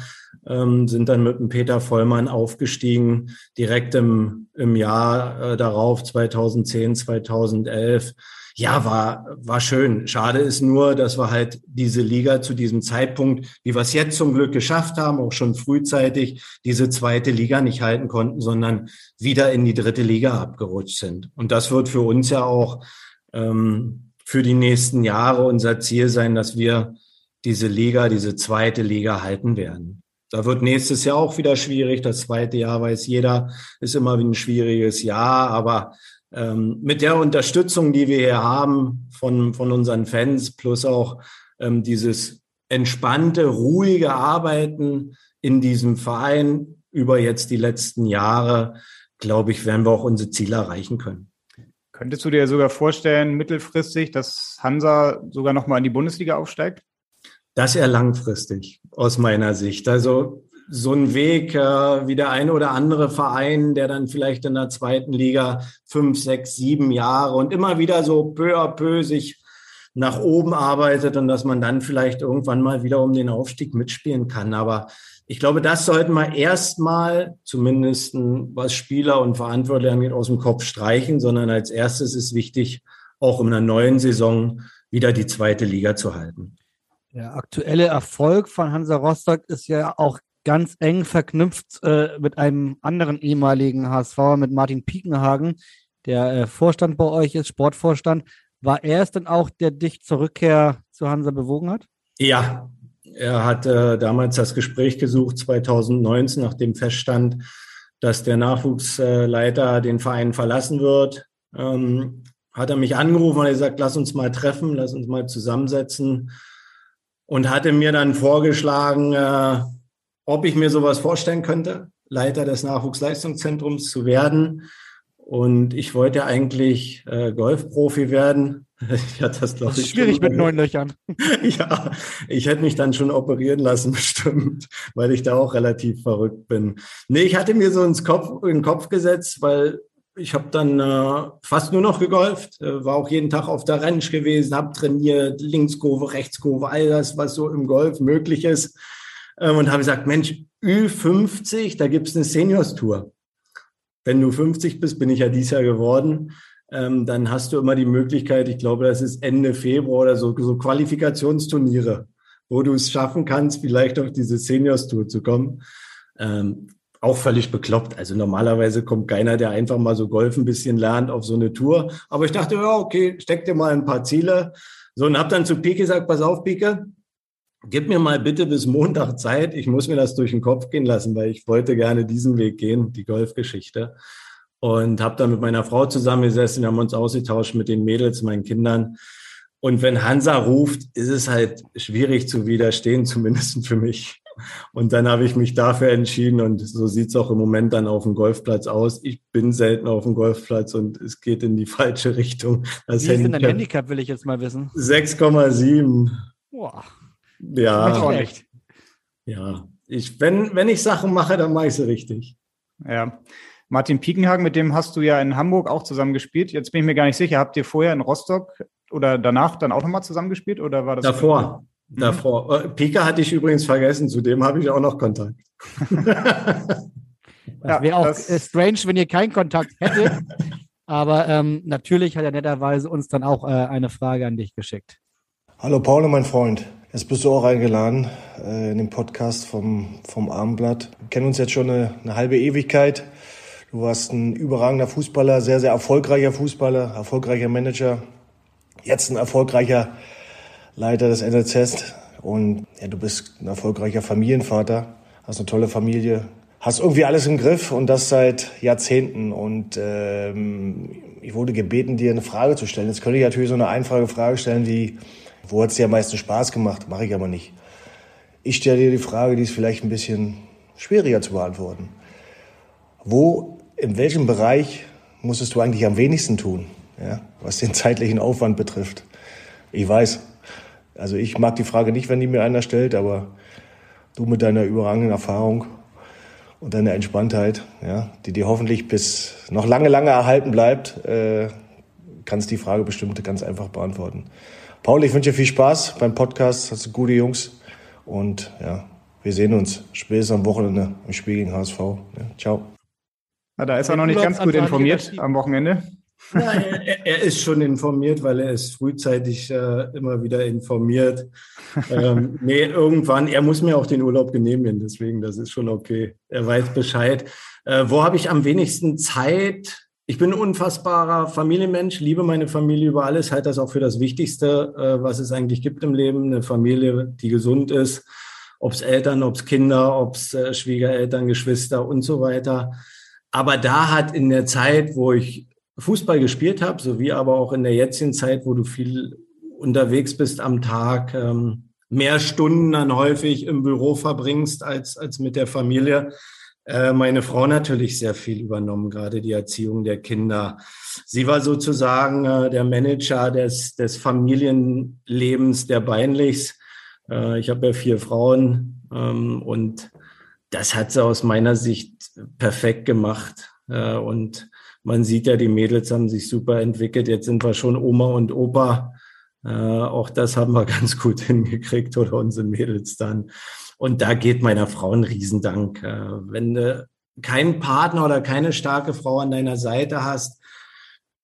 ähm, sind dann mit dem Peter Vollmann aufgestiegen, direkt im, im Jahr äh, darauf, 2010, 2011 ja, war, war schön. Schade ist nur, dass wir halt diese Liga zu diesem Zeitpunkt, wie wir es jetzt zum Glück geschafft haben, auch schon frühzeitig diese zweite Liga nicht halten konnten, sondern wieder in die dritte Liga abgerutscht sind. Und das wird für uns ja auch ähm, für die nächsten Jahre unser Ziel sein, dass wir diese Liga, diese zweite Liga halten werden. Da wird nächstes Jahr auch wieder schwierig. Das zweite Jahr weiß jeder, ist immer ein schwieriges Jahr, aber ähm, mit der Unterstützung, die wir hier haben von, von unseren Fans, plus auch ähm, dieses entspannte, ruhige Arbeiten in diesem Verein über jetzt die letzten Jahre, glaube ich, werden wir auch unsere Ziele erreichen können. Könntest du dir sogar vorstellen, mittelfristig, dass Hansa sogar nochmal in die Bundesliga aufsteigt? Das eher langfristig aus meiner Sicht. Also so ein Weg äh, wie der eine oder andere Verein, der dann vielleicht in der zweiten Liga fünf, sechs, sieben Jahre und immer wieder so peu à peu sich nach oben arbeitet und dass man dann vielleicht irgendwann mal wieder um den Aufstieg mitspielen kann. Aber ich glaube, das sollten wir erstmal, zumindest was Spieler und Verantwortliche angeht, aus dem Kopf streichen, sondern als erstes ist wichtig, auch in einer neuen Saison wieder die zweite Liga zu halten. Der aktuelle Erfolg von Hansa Rostock ist ja auch ganz eng verknüpft äh, mit einem anderen ehemaligen HSV, mit Martin Piekenhagen, der äh, Vorstand bei euch ist, Sportvorstand. War er es denn auch, der dich zur Rückkehr zu Hansa bewogen hat? Ja, er hat äh, damals das Gespräch gesucht, 2019, nachdem feststand, dass der Nachwuchsleiter den Verein verlassen wird. Ähm, hat er mich angerufen und gesagt, lass uns mal treffen, lass uns mal zusammensetzen. Und hatte mir dann vorgeschlagen, äh, ob ich mir sowas vorstellen könnte, Leiter des Nachwuchsleistungszentrums zu werden. Und ich wollte eigentlich äh, Golfprofi werden. Ich hatte das, glaube ich. Schwierig mit neun Löchern. ja, ich hätte mich dann schon operieren lassen, bestimmt, weil ich da auch relativ verrückt bin. Nee, ich hatte mir so ins Kopf, in den Kopf gesetzt, weil ich habe dann äh, fast nur noch gegolft, äh, war auch jeden Tag auf der Ranch gewesen, habe trainiert, Linkskurve, Rechtskurve, all das, was so im Golf möglich ist. Ähm, und habe gesagt, Mensch, Ü50, da gibt es eine Seniors-Tour. Wenn du 50 bist, bin ich ja dieses Jahr geworden, ähm, dann hast du immer die Möglichkeit, ich glaube, das ist Ende Februar oder so, so Qualifikationsturniere, wo du es schaffen kannst, vielleicht auf diese Seniors-Tour zu kommen. Ähm, auch völlig bekloppt. Also normalerweise kommt keiner, der einfach mal so Golf ein bisschen lernt, auf so eine Tour. Aber ich dachte, ja, okay, steck dir mal ein paar Ziele. So, und habe dann zu Pike gesagt, pass auf, Pike, gib mir mal bitte bis Montag Zeit. Ich muss mir das durch den Kopf gehen lassen, weil ich wollte gerne diesen Weg gehen, die Golfgeschichte. Und habe dann mit meiner Frau zusammengesessen, haben uns ausgetauscht mit den Mädels, meinen Kindern. Und wenn Hansa ruft, ist es halt schwierig zu widerstehen, zumindest für mich. Und dann habe ich mich dafür entschieden und so sieht es auch im Moment dann auf dem Golfplatz aus. Ich bin selten auf dem Golfplatz und es geht in die falsche Richtung. Das Wie ist denn dein Handicap, will ich jetzt mal wissen? 6,7. Boah. Ja. Nicht. Ja. Ich, wenn, wenn ich Sachen mache, dann mache ich sie richtig. Ja. Martin Piekenhagen, mit dem hast du ja in Hamburg auch zusammen gespielt. Jetzt bin ich mir gar nicht sicher, habt ihr vorher in Rostock oder danach dann auch nochmal zusammengespielt oder war das? Davor. Mhm. Davor. Äh, Pika hatte ich übrigens vergessen, zu dem habe ich auch noch Kontakt. das wäre auch das äh, strange, wenn ihr keinen Kontakt hättet. Aber ähm, natürlich hat er netterweise uns dann auch äh, eine Frage an dich geschickt. Hallo Paul, mein Freund. Jetzt bist du auch eingeladen äh, in den Podcast vom, vom Abendblatt. Wir kennen uns jetzt schon eine, eine halbe Ewigkeit. Du warst ein überragender Fußballer, sehr, sehr erfolgreicher Fußballer, erfolgreicher Manager. Jetzt ein erfolgreicher Leiter des NLZ. Und ja, du bist ein erfolgreicher Familienvater, hast eine tolle Familie, hast irgendwie alles im Griff und das seit Jahrzehnten. Und ähm, ich wurde gebeten, dir eine Frage zu stellen. Jetzt könnte ich natürlich so eine einfache Frage stellen wie, wo hat es dir am meisten Spaß gemacht? Mache ich aber nicht. Ich stelle dir die Frage, die ist vielleicht ein bisschen schwieriger zu beantworten. Wo, in welchem Bereich musstest du eigentlich am wenigsten tun, ja, was den zeitlichen Aufwand betrifft? Ich weiß, also ich mag die Frage nicht, wenn die mir einer stellt, aber du mit deiner überragenden Erfahrung und deiner Entspanntheit, ja, die dir hoffentlich bis noch lange, lange erhalten bleibt, äh, kannst die Frage bestimmt ganz einfach beantworten. Paul, ich wünsche dir viel Spaß beim Podcast. Hast du gute Jungs. Und ja, wir sehen uns spätestens am Wochenende im Spiel gegen HSV. Ja, ciao. Ja, da ist er noch nicht ganz gut informiert am Wochenende. Ja, er, er, ist schon informiert, weil er ist frühzeitig äh, immer wieder informiert. ähm, nee, irgendwann, er muss mir auch den Urlaub genehmigen, deswegen, das ist schon okay. Er weiß Bescheid. Äh, wo habe ich am wenigsten Zeit? Ich bin ein unfassbarer Familienmensch, liebe meine Familie über alles, halte das auch für das Wichtigste, äh, was es eigentlich gibt im Leben. Eine Familie, die gesund ist, ob es Eltern, ob es Kinder, ob es äh, Schwiegereltern, Geschwister und so weiter. Aber da hat in der Zeit, wo ich Fußball gespielt habe, sowie aber auch in der jetzigen Zeit, wo du viel unterwegs bist am Tag, ähm, mehr Stunden dann häufig im Büro verbringst als, als mit der Familie. Äh, meine Frau natürlich sehr viel übernommen, gerade die Erziehung der Kinder. Sie war sozusagen äh, der Manager des, des Familienlebens der Beinlichs. Äh, ich habe ja vier Frauen ähm, und das hat sie aus meiner Sicht perfekt gemacht. Äh, und man sieht ja, die Mädels haben sich super entwickelt. Jetzt sind wir schon Oma und Opa. Äh, auch das haben wir ganz gut hingekriegt oder unsere Mädels dann. Und da geht meiner Frau ein Riesendank. Äh, wenn du keinen Partner oder keine starke Frau an deiner Seite hast,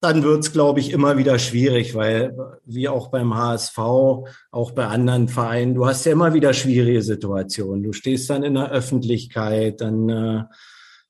dann wird's, glaube ich, immer wieder schwierig, weil wie auch beim HSV, auch bei anderen Vereinen, du hast ja immer wieder schwierige Situationen. Du stehst dann in der Öffentlichkeit, dann äh,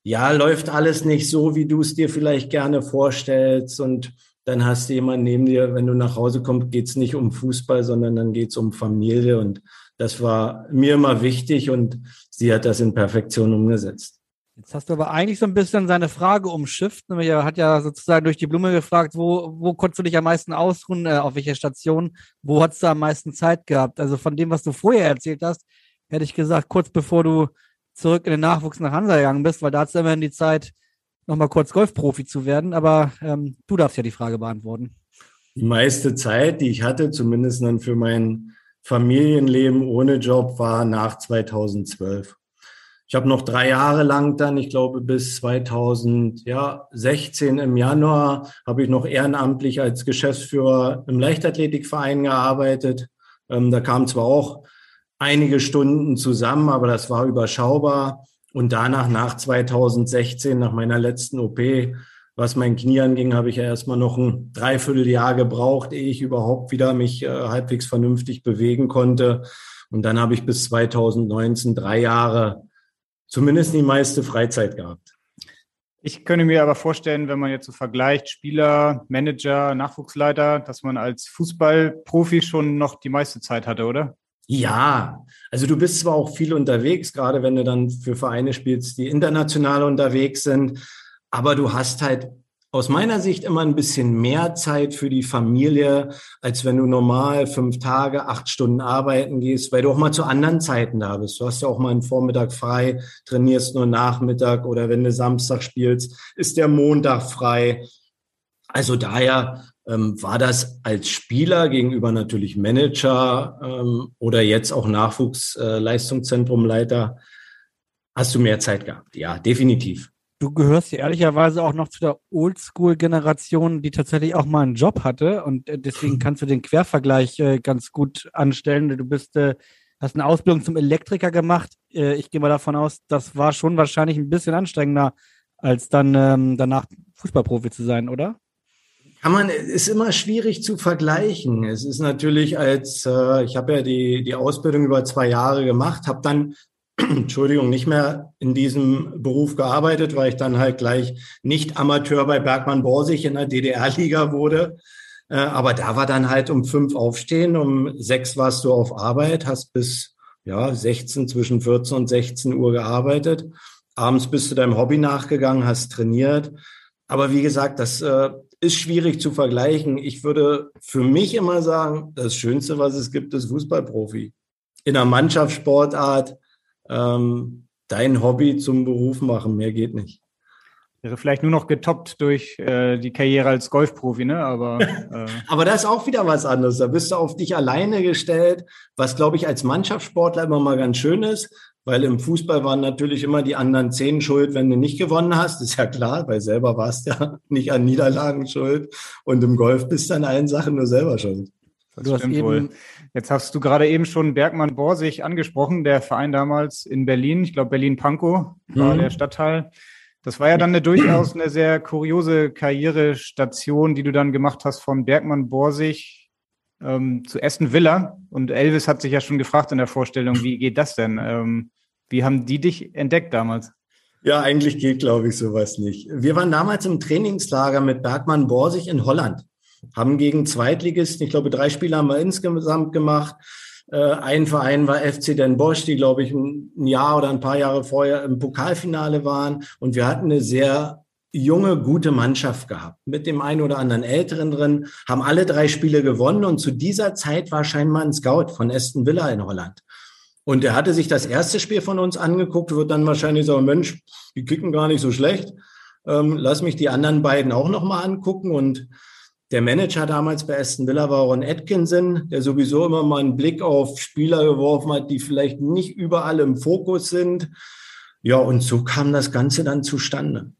ja, läuft alles nicht so, wie du es dir vielleicht gerne vorstellst. Und dann hast du jemanden neben dir, wenn du nach Hause kommst, geht's nicht um Fußball, sondern dann geht's um Familie. Und das war mir immer wichtig und sie hat das in Perfektion umgesetzt. Jetzt hast du aber eigentlich so ein bisschen seine Frage umschifft. Er hat ja sozusagen durch die Blume gefragt, wo, wo konntest du dich am meisten ausruhen, äh, auf welcher Station, wo hast du am meisten Zeit gehabt? Also von dem, was du vorher erzählt hast, hätte ich gesagt, kurz bevor du zurück in den Nachwuchs nach Hansa gegangen bist, weil da hat es immerhin die Zeit, nochmal kurz Golfprofi zu werden. Aber ähm, du darfst ja die Frage beantworten. Die meiste Zeit, die ich hatte, zumindest dann für mein Familienleben ohne Job, war nach 2012. Ich habe noch drei Jahre lang dann, ich glaube bis 2016 im Januar, habe ich noch ehrenamtlich als Geschäftsführer im Leichtathletikverein gearbeitet. Ähm, da kam zwar auch einige Stunden zusammen, aber das war überschaubar. Und danach, nach 2016, nach meiner letzten OP, was mein Knie anging, habe ich ja erstmal noch ein Dreivierteljahr gebraucht, ehe ich überhaupt wieder mich äh, halbwegs vernünftig bewegen konnte. Und dann habe ich bis 2019 drei Jahre zumindest die meiste Freizeit gehabt. Ich könnte mir aber vorstellen, wenn man jetzt so vergleicht, Spieler, Manager, Nachwuchsleiter, dass man als Fußballprofi schon noch die meiste Zeit hatte, oder? Ja, also du bist zwar auch viel unterwegs, gerade wenn du dann für Vereine spielst, die international unterwegs sind, aber du hast halt aus meiner Sicht immer ein bisschen mehr Zeit für die Familie, als wenn du normal fünf Tage, acht Stunden arbeiten gehst, weil du auch mal zu anderen Zeiten da bist. Du hast ja auch mal einen Vormittag frei, trainierst nur Nachmittag oder wenn du Samstag spielst, ist der Montag frei. Also daher ähm, war das als Spieler gegenüber natürlich Manager ähm, oder jetzt auch Nachwuchsleistungszentrumleiter, äh, hast du mehr Zeit gehabt? Ja, definitiv. Du gehörst ja ehrlicherweise auch noch zu der Oldschool-Generation, die tatsächlich auch mal einen Job hatte und äh, deswegen kannst du den Quervergleich äh, ganz gut anstellen. Du bist, äh, hast eine Ausbildung zum Elektriker gemacht. Äh, ich gehe mal davon aus, das war schon wahrscheinlich ein bisschen anstrengender, als dann ähm, danach Fußballprofi zu sein, oder? Kann man, ist immer schwierig zu vergleichen. Es ist natürlich als, äh, ich habe ja die, die Ausbildung über zwei Jahre gemacht, habe dann, Entschuldigung, nicht mehr in diesem Beruf gearbeitet, weil ich dann halt gleich nicht Amateur bei Bergmann Borsig in der DDR-Liga wurde. Äh, aber da war dann halt um fünf aufstehen, um sechs warst du auf Arbeit, hast bis ja 16, zwischen 14 und 16 Uhr gearbeitet. Abends bist du deinem Hobby nachgegangen, hast trainiert. Aber wie gesagt, das äh, ist schwierig zu vergleichen. Ich würde für mich immer sagen, das Schönste, was es gibt, ist Fußballprofi. In einer Mannschaftssportart ähm, dein Hobby zum Beruf machen, mehr geht nicht. Wäre vielleicht nur noch getoppt durch äh, die Karriere als Golfprofi, ne? Aber, äh. Aber das ist auch wieder was anderes. Da bist du auf dich alleine gestellt, was, glaube ich, als Mannschaftssportler immer mal ganz schön ist, weil im Fußball waren natürlich immer die anderen zehn schuld, wenn du nicht gewonnen hast. ist ja klar, weil selber warst ja nicht an Niederlagen schuld. Und im Golf bist du an allen Sachen nur selber schuld. Das du stimmt wohl. Jetzt hast du gerade eben schon Bergmann Borsig angesprochen, der Verein damals in Berlin. Ich glaube, Berlin-Pankow war mhm. der Stadtteil. Das war ja dann eine durchaus eine sehr kuriose Karrierestation, die du dann gemacht hast von Bergmann Borsig ähm, zu Aston Villa. Und Elvis hat sich ja schon gefragt in der Vorstellung, wie geht das denn? Ähm, wie haben die dich entdeckt damals? Ja, eigentlich geht, glaube ich, sowas nicht. Wir waren damals im Trainingslager mit Bergmann Borsig in Holland, haben gegen Zweitligisten, ich glaube, drei Spiele haben wir insgesamt gemacht, ein Verein war FC Den Bosch, die, glaube ich, ein Jahr oder ein paar Jahre vorher im Pokalfinale waren. Und wir hatten eine sehr junge, gute Mannschaft gehabt. Mit dem einen oder anderen Älteren drin, haben alle drei Spiele gewonnen. Und zu dieser Zeit war scheinbar ein Scout von Aston Villa in Holland. Und er hatte sich das erste Spiel von uns angeguckt, wird dann wahrscheinlich sagen, Mensch, die kicken gar nicht so schlecht. Ähm, lass mich die anderen beiden auch nochmal angucken. Und der Manager damals bei Aston Villa war Ron Atkinson, der sowieso immer mal einen Blick auf Spieler geworfen hat, die vielleicht nicht überall im Fokus sind. Ja, und so kam das Ganze dann zustande.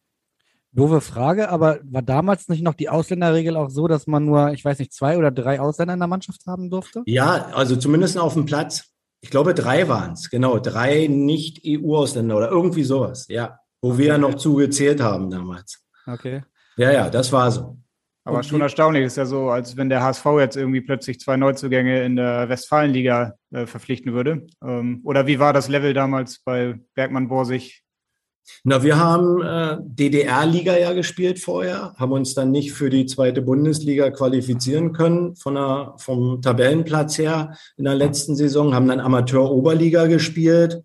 Doofe Frage, aber war damals nicht noch die Ausländerregel auch so, dass man nur, ich weiß nicht, zwei oder drei Ausländer in der Mannschaft haben durfte? Ja, also zumindest auf dem Platz. Ich glaube, drei waren es, genau. Drei Nicht-EU-Ausländer oder irgendwie sowas, ja. Wo okay. wir ja noch zugezählt haben damals. Okay. Ja, ja, das war so. Aber und schon erstaunlich ist ja so, als wenn der HSV jetzt irgendwie plötzlich zwei Neuzugänge in der Westfalenliga äh, verpflichten würde. Ähm, oder wie war das Level damals bei Bergmann Borsig? Na, wir haben äh, DDR-Liga ja gespielt vorher, haben uns dann nicht für die zweite Bundesliga qualifizieren können von der, vom Tabellenplatz her in der letzten Saison, haben dann Amateur-Oberliga gespielt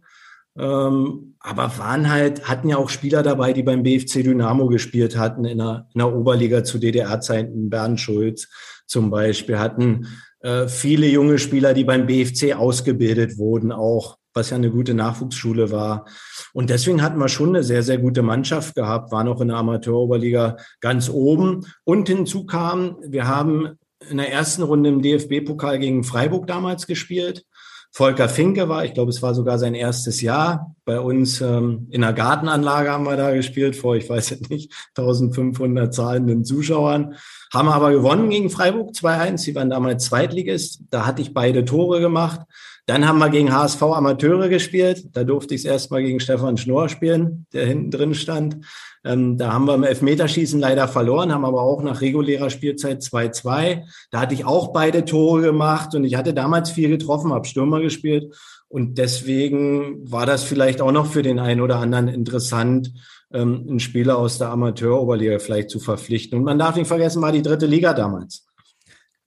ähm, aber waren halt, hatten ja auch Spieler dabei, die beim BFC Dynamo gespielt hatten in der, in der Oberliga zu DDR-Zeiten. Bernd Schulz zum Beispiel hatten äh, viele junge Spieler, die beim BFC ausgebildet wurden, auch was ja eine gute Nachwuchsschule war. Und deswegen hatten wir schon eine sehr, sehr gute Mannschaft gehabt, waren auch in der Amateuroberliga ganz oben. Und hinzu kam, wir haben in der ersten Runde im DFB-Pokal gegen Freiburg damals gespielt. Volker Finke war, ich glaube, es war sogar sein erstes Jahr. Bei uns ähm, in der Gartenanlage haben wir da gespielt, vor, ich weiß nicht, 1500 zahlenden Zuschauern. Haben aber gewonnen gegen Freiburg 2-1. Sie waren damals Zweitligist. Da hatte ich beide Tore gemacht. Dann haben wir gegen HSV Amateure gespielt. Da durfte ich es erstmal gegen Stefan Schnorr spielen, der hinten drin stand. Ähm, da haben wir im Elfmeterschießen leider verloren, haben aber auch nach regulärer Spielzeit 2-2. Da hatte ich auch beide Tore gemacht und ich hatte damals viel getroffen, habe Stürmer gespielt. Und deswegen war das vielleicht auch noch für den einen oder anderen interessant, ähm, einen Spieler aus der Amateuroberliga vielleicht zu verpflichten. Und man darf nicht vergessen, war die dritte Liga damals.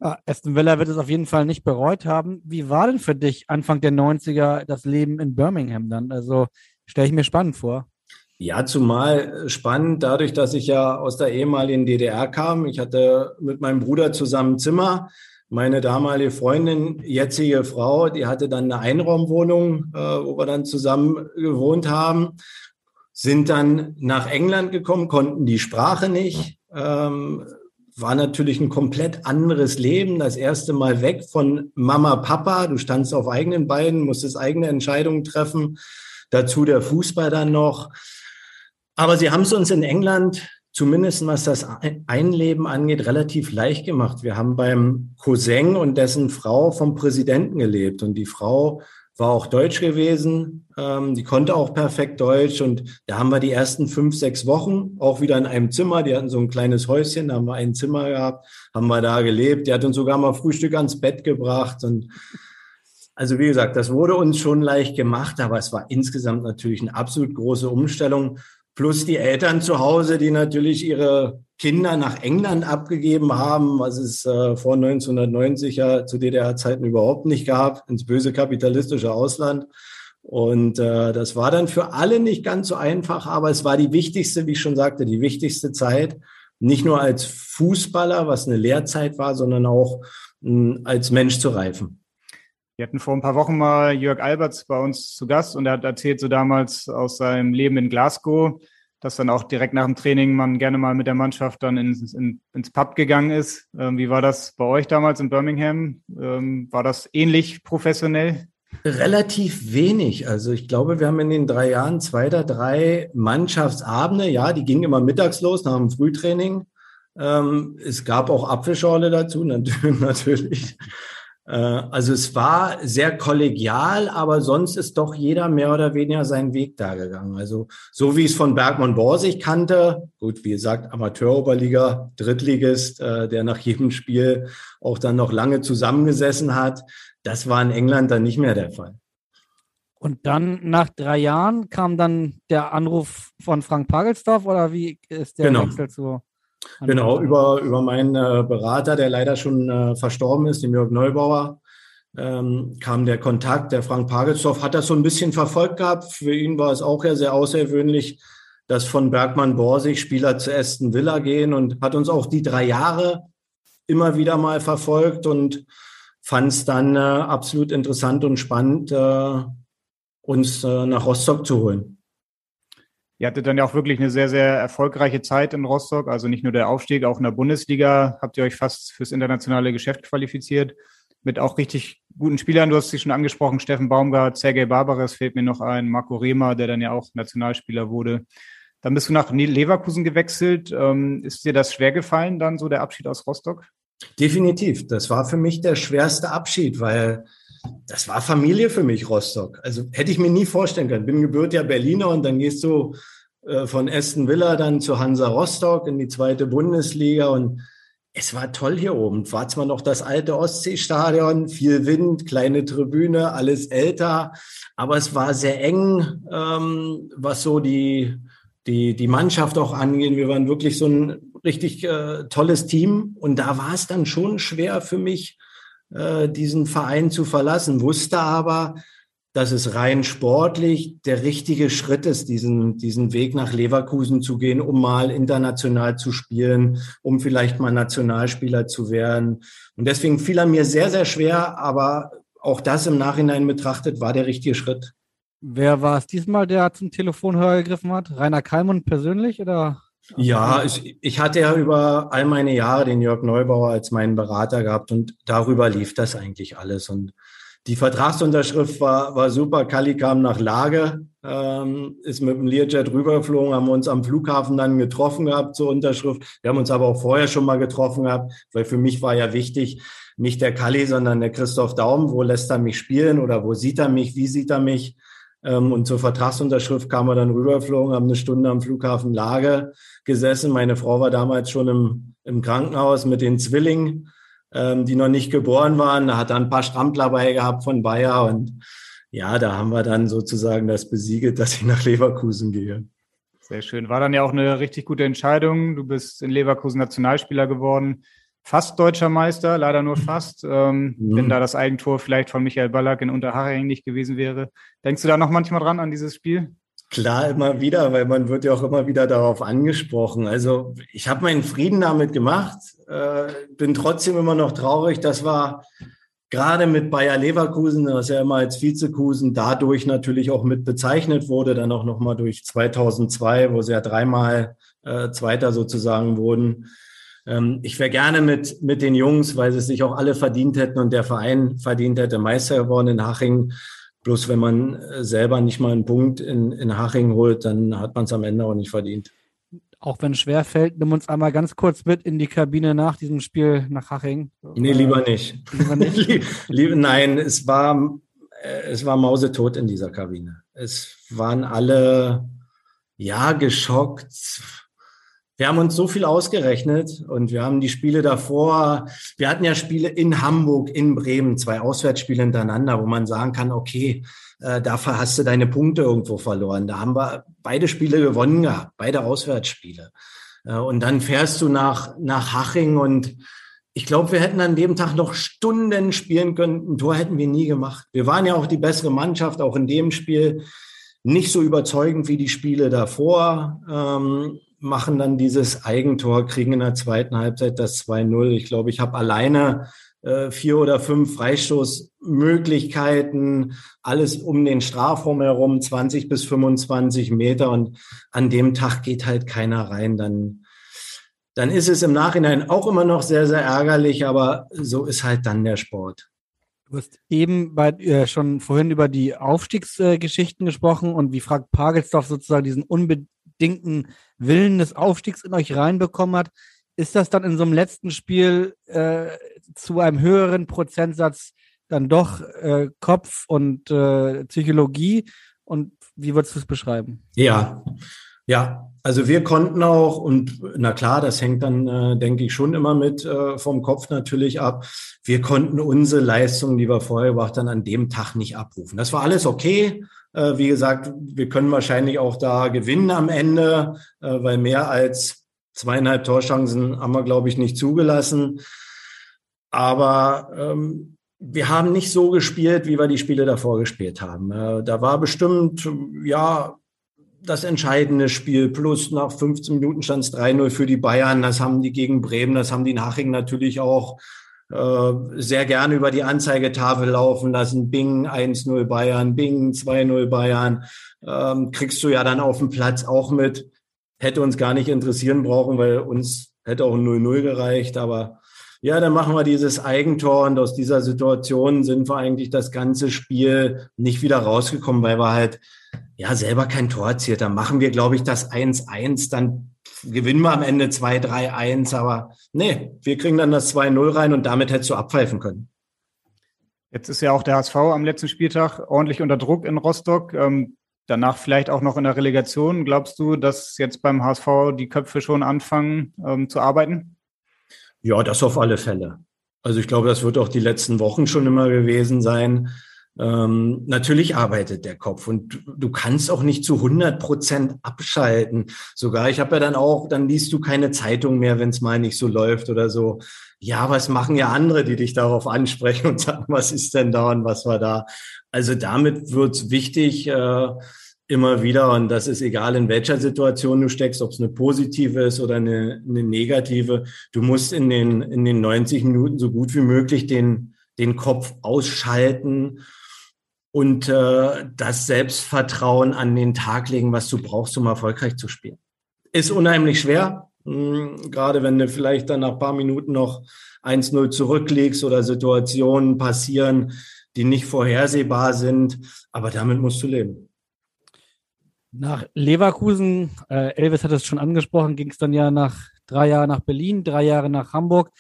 Ah, Aston Villa wird es auf jeden Fall nicht bereut haben. Wie war denn für dich Anfang der 90er das Leben in Birmingham dann? Also stelle ich mir spannend vor. Ja, zumal spannend dadurch, dass ich ja aus der ehemaligen DDR kam. Ich hatte mit meinem Bruder zusammen Zimmer. Meine damalige Freundin, jetzige Frau, die hatte dann eine Einraumwohnung, äh, wo wir dann zusammen gewohnt haben, sind dann nach England gekommen, konnten die Sprache nicht. Ähm, war natürlich ein komplett anderes Leben. Das erste Mal weg von Mama, Papa. Du standst auf eigenen Beinen, musstest eigene Entscheidungen treffen. Dazu der Fußball dann noch. Aber sie haben es uns in England, zumindest was das Einleben angeht, relativ leicht gemacht. Wir haben beim Cousin und dessen Frau vom Präsidenten gelebt. Und die Frau war auch Deutsch gewesen. Ähm, die konnte auch perfekt Deutsch. Und da haben wir die ersten fünf, sechs Wochen auch wieder in einem Zimmer. Die hatten so ein kleines Häuschen, da haben wir ein Zimmer gehabt, haben wir da gelebt. Die hat uns sogar mal Frühstück ans Bett gebracht. Und also wie gesagt, das wurde uns schon leicht gemacht, aber es war insgesamt natürlich eine absolut große Umstellung. Plus die Eltern zu Hause, die natürlich ihre Kinder nach England abgegeben haben, was es äh, vor 1990 ja zu DDR-Zeiten überhaupt nicht gab, ins böse kapitalistische Ausland. Und äh, das war dann für alle nicht ganz so einfach, aber es war die wichtigste, wie ich schon sagte, die wichtigste Zeit, nicht nur als Fußballer, was eine Lehrzeit war, sondern auch mh, als Mensch zu reifen. Wir hatten vor ein paar Wochen mal Jörg Alberts bei uns zu Gast und er hat erzählt so damals aus seinem Leben in Glasgow, dass dann auch direkt nach dem Training man gerne mal mit der Mannschaft dann ins, in, ins Pub gegangen ist. Ähm, wie war das bei euch damals in Birmingham? Ähm, war das ähnlich professionell? Relativ wenig. Also ich glaube, wir haben in den drei Jahren zwei oder drei Mannschaftsabende. Ja, die gingen immer mittags los nach dem Frühtraining. Ähm, es gab auch Apfelschorle dazu, natürlich. Äh, also es war sehr kollegial, aber sonst ist doch jeder mehr oder weniger seinen Weg da gegangen. Also so wie ich es von Bergmann Borsig kannte, gut, wie gesagt, Amateuroberliga, Drittligist, äh, der nach jedem Spiel auch dann noch lange zusammengesessen hat, das war in England dann nicht mehr der Fall. Und dann nach drei Jahren kam dann der Anruf von Frank Pagelsdorf oder wie ist der genau. Wechsel zu? Genau, über, über meinen äh, Berater, der leider schon äh, verstorben ist, dem Jörg Neubauer, ähm, kam der Kontakt. Der Frank Pagelsdorf hat das so ein bisschen verfolgt gehabt. Für ihn war es auch ja sehr außergewöhnlich, dass von Bergmann Borsig Spieler zu Aston Villa gehen und hat uns auch die drei Jahre immer wieder mal verfolgt und fand es dann äh, absolut interessant und spannend, äh, uns nach Rostock zu holen. Ihr hattet dann ja auch wirklich eine sehr, sehr erfolgreiche Zeit in Rostock. Also nicht nur der Aufstieg, auch in der Bundesliga habt ihr euch fast fürs internationale Geschäft qualifiziert. Mit auch richtig guten Spielern. Du hast sie schon angesprochen, Steffen Baumgart, Sergei Barbares fehlt mir noch ein, Marco Rehmer, der dann ja auch Nationalspieler wurde. Dann bist du nach Leverkusen gewechselt. Ähm, ist dir das schwer gefallen, dann so der Abschied aus Rostock? Definitiv. Das war für mich der schwerste Abschied, weil das war Familie für mich, Rostock. Also hätte ich mir nie vorstellen können. Bin gebürtiger Berliner und dann gehst du äh, von Aston Villa dann zu Hansa Rostock in die zweite Bundesliga und es war toll hier oben. War zwar noch das alte Ostseestadion, viel Wind, kleine Tribüne, alles älter, aber es war sehr eng, ähm, was so die, die, die Mannschaft auch angeht. Wir waren wirklich so ein richtig äh, tolles Team und da war es dann schon schwer für mich, äh, diesen Verein zu verlassen, wusste aber, dass es rein sportlich der richtige Schritt ist, diesen, diesen Weg nach Leverkusen zu gehen, um mal international zu spielen, um vielleicht mal Nationalspieler zu werden. Und deswegen fiel er mir sehr, sehr schwer, aber auch das im Nachhinein betrachtet war der richtige Schritt. Wer war es diesmal, der zum Telefonhörer gegriffen hat? Rainer Kalmund persönlich oder? Ja, ich, ich hatte ja über all meine Jahre den Jörg Neubauer als meinen Berater gehabt und darüber lief das eigentlich alles. Und die Vertragsunterschrift war, war super. Kali kam nach Lage, ähm, ist mit dem Learjet rübergeflogen, haben uns am Flughafen dann getroffen gehabt zur Unterschrift. Wir haben uns aber auch vorher schon mal getroffen gehabt, weil für mich war ja wichtig, nicht der Kali, sondern der Christoph Daum. Wo lässt er mich spielen oder wo sieht er mich? Wie sieht er mich? Ähm, und zur Vertragsunterschrift kam er dann rübergeflogen, haben eine Stunde am Flughafen Lage gesessen. Meine Frau war damals schon im, im Krankenhaus mit den Zwillingen ähm, die noch nicht geboren waren. Da hat er ein paar Strampler bei gehabt von Bayer und ja, da haben wir dann sozusagen das besiegelt, dass ich nach Leverkusen gehe. Sehr schön. War dann ja auch eine richtig gute Entscheidung. Du bist in Leverkusen Nationalspieler geworden. Fast deutscher Meister, leider nur fast. Ähm, mhm. Wenn da das Eigentor vielleicht von Michael Ballack in Unterhaching nicht gewesen wäre. Denkst du da noch manchmal dran an dieses Spiel? Klar, immer wieder, weil man wird ja auch immer wieder darauf angesprochen. Also ich habe meinen Frieden damit gemacht, äh, bin trotzdem immer noch traurig. Das war gerade mit Bayer Leverkusen, was ja immer als Vizekusen dadurch natürlich auch mit bezeichnet wurde, dann auch nochmal durch 2002, wo sie ja dreimal äh, Zweiter sozusagen wurden. Ähm, ich wäre gerne mit, mit den Jungs, weil sie es sich auch alle verdient hätten und der Verein verdient hätte, Meister geworden in Haching. Bloß wenn man äh, selber nicht mal einen Punkt in, in Haching holt, dann hat man es am Ende auch nicht verdient. Auch wenn es schwer fällt, nimm uns einmal ganz kurz mit in die Kabine nach diesem Spiel nach Haching. Nee, lieber nicht. Lieber nicht? Lieb, nein, es war, äh, es war mausetot in dieser Kabine. Es waren alle, ja, geschockt wir haben uns so viel ausgerechnet und wir haben die Spiele davor, wir hatten ja Spiele in Hamburg, in Bremen, zwei Auswärtsspiele hintereinander, wo man sagen kann, okay, äh, dafür hast du deine Punkte irgendwo verloren. Da haben wir beide Spiele gewonnen gehabt, beide Auswärtsspiele. Äh, und dann fährst du nach, nach Haching und ich glaube, wir hätten an dem Tag noch Stunden spielen können. Ein Tor hätten wir nie gemacht. Wir waren ja auch die bessere Mannschaft, auch in dem Spiel. Nicht so überzeugend wie die Spiele davor. Ähm, machen dann dieses Eigentor, kriegen in der zweiten Halbzeit das 2-0. Ich glaube, ich habe alleine äh, vier oder fünf Freistoßmöglichkeiten, alles um den Strafraum herum, 20 bis 25 Meter. Und an dem Tag geht halt keiner rein. Dann, dann ist es im Nachhinein auch immer noch sehr, sehr ärgerlich, aber so ist halt dann der Sport. Du hast eben bei, äh, schon vorhin über die Aufstiegsgeschichten äh, gesprochen und wie Frank Pagelsdorf sozusagen diesen unbedingten Willen des Aufstiegs in euch reinbekommen hat. Ist das dann in so einem letzten Spiel äh, zu einem höheren Prozentsatz dann doch äh, Kopf und äh, Psychologie? Und wie würdest du es beschreiben? Ja, ja, also wir konnten auch, und na klar, das hängt dann, äh, denke ich, schon immer mit äh, vom Kopf natürlich ab. Wir konnten unsere Leistungen, die wir vorher gemacht haben, an dem Tag nicht abrufen. Das war alles okay. Äh, wie gesagt, wir können wahrscheinlich auch da gewinnen am Ende, äh, weil mehr als zweieinhalb Torchancen haben wir, glaube ich, nicht zugelassen. Aber ähm, wir haben nicht so gespielt, wie wir die Spiele davor gespielt haben. Äh, da war bestimmt, ja, das entscheidende Spiel. Plus nach 15 Minuten stand es 3-0 für die Bayern. Das haben die gegen Bremen, das haben die Nachrichten natürlich auch sehr gerne über die Anzeigetafel laufen lassen. Bing 1-0 Bayern, Bing 2-0 Bayern. Ähm, kriegst du ja dann auf dem Platz auch mit. Hätte uns gar nicht interessieren brauchen, weil uns hätte auch ein 0-0 gereicht. Aber ja, dann machen wir dieses Eigentor und aus dieser Situation sind wir eigentlich das ganze Spiel nicht wieder rausgekommen, weil wir halt ja, selber kein Tor erzielt. Dann machen wir, glaube ich, das 1-1, dann gewinnen wir am Ende 2-3-1, aber nee, wir kriegen dann das 2-0 rein und damit hättest du abpfeifen können. Jetzt ist ja auch der HSV am letzten Spieltag ordentlich unter Druck in Rostock. Ähm, danach vielleicht auch noch in der Relegation. Glaubst du, dass jetzt beim HSV die Köpfe schon anfangen ähm, zu arbeiten? Ja, das auf alle Fälle. Also ich glaube, das wird auch die letzten Wochen schon immer gewesen sein. Ähm, natürlich arbeitet der Kopf und du, du, kannst auch nicht zu 100 Prozent abschalten. Sogar, ich habe ja dann auch, dann liest du keine Zeitung mehr, wenn es mal nicht so läuft oder so. Ja, was machen ja andere, die dich darauf ansprechen und sagen, was ist denn da und was war da? Also damit wird's wichtig, äh, immer wieder, und das ist egal, in welcher Situation du steckst, ob es eine positive ist oder eine, eine negative, du musst in den, in den 90 Minuten so gut wie möglich den, den Kopf ausschalten und äh, das Selbstvertrauen an den Tag legen, was du brauchst, um erfolgreich zu spielen. Ist unheimlich schwer, hm, gerade wenn du vielleicht dann nach paar Minuten noch 1-0 zurücklegst oder Situationen passieren, die nicht vorhersehbar sind, aber damit musst du leben. Nach Leverkusen, äh, Elvis hat es schon angesprochen, ging es dann ja nach drei Jahren nach Berlin, drei Jahre nach Hamburg.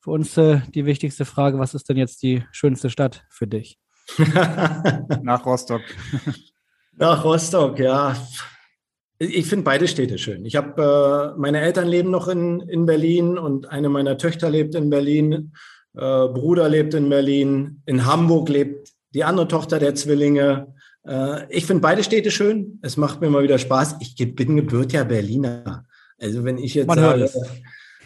Für uns äh, die wichtigste Frage, was ist denn jetzt die schönste Stadt für dich? Nach Rostock. Nach Rostock, ja. Ich finde beide Städte schön. Ich habe äh, meine Eltern leben noch in, in Berlin und eine meiner Töchter lebt in Berlin. Äh, Bruder lebt in Berlin. In Hamburg lebt die andere Tochter der Zwillinge. Äh, ich finde beide Städte schön. Es macht mir mal wieder Spaß. Ich bin gebürtiger Berliner. Also wenn ich jetzt Man sage,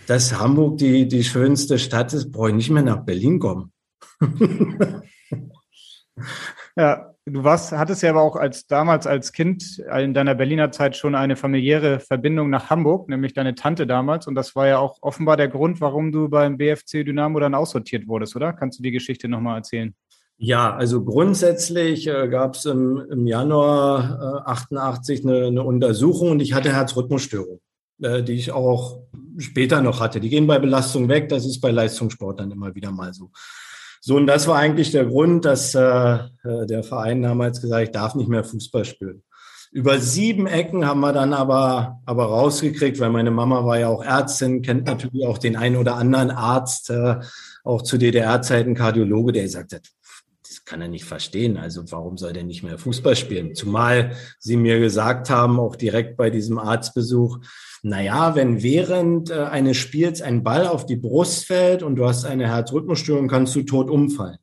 dass Hamburg die, die schönste Stadt ist, brauche ich nicht mehr nach Berlin kommen. Ja, du warst, hattest ja aber auch als damals als Kind in deiner Berliner Zeit schon eine familiäre Verbindung nach Hamburg, nämlich deine Tante damals. Und das war ja auch offenbar der Grund, warum du beim BFC Dynamo dann aussortiert wurdest, oder? Kannst du die Geschichte nochmal erzählen? Ja, also grundsätzlich äh, gab es im, im, Januar äh, 88 eine, eine, Untersuchung und ich hatte Herzrhythmusstörung, äh, die ich auch später noch hatte. Die gehen bei Belastung weg, das ist bei Leistungssport dann immer wieder mal so. So, und das war eigentlich der Grund, dass äh, äh, der Verein damals gesagt, ich darf nicht mehr Fußball spielen. Über sieben Ecken haben wir dann aber, aber rausgekriegt, weil meine Mama war ja auch Ärztin, kennt natürlich auch den einen oder anderen Arzt, äh, auch zu DDR-Zeiten Kardiologe, der gesagt hat, das kann er nicht verstehen. Also warum soll der nicht mehr Fußball spielen? Zumal sie mir gesagt haben, auch direkt bei diesem Arztbesuch, naja, wenn während äh, eines Spiels ein Ball auf die Brust fällt und du hast eine Herzrhythmusstörung, kannst du tot umfallen.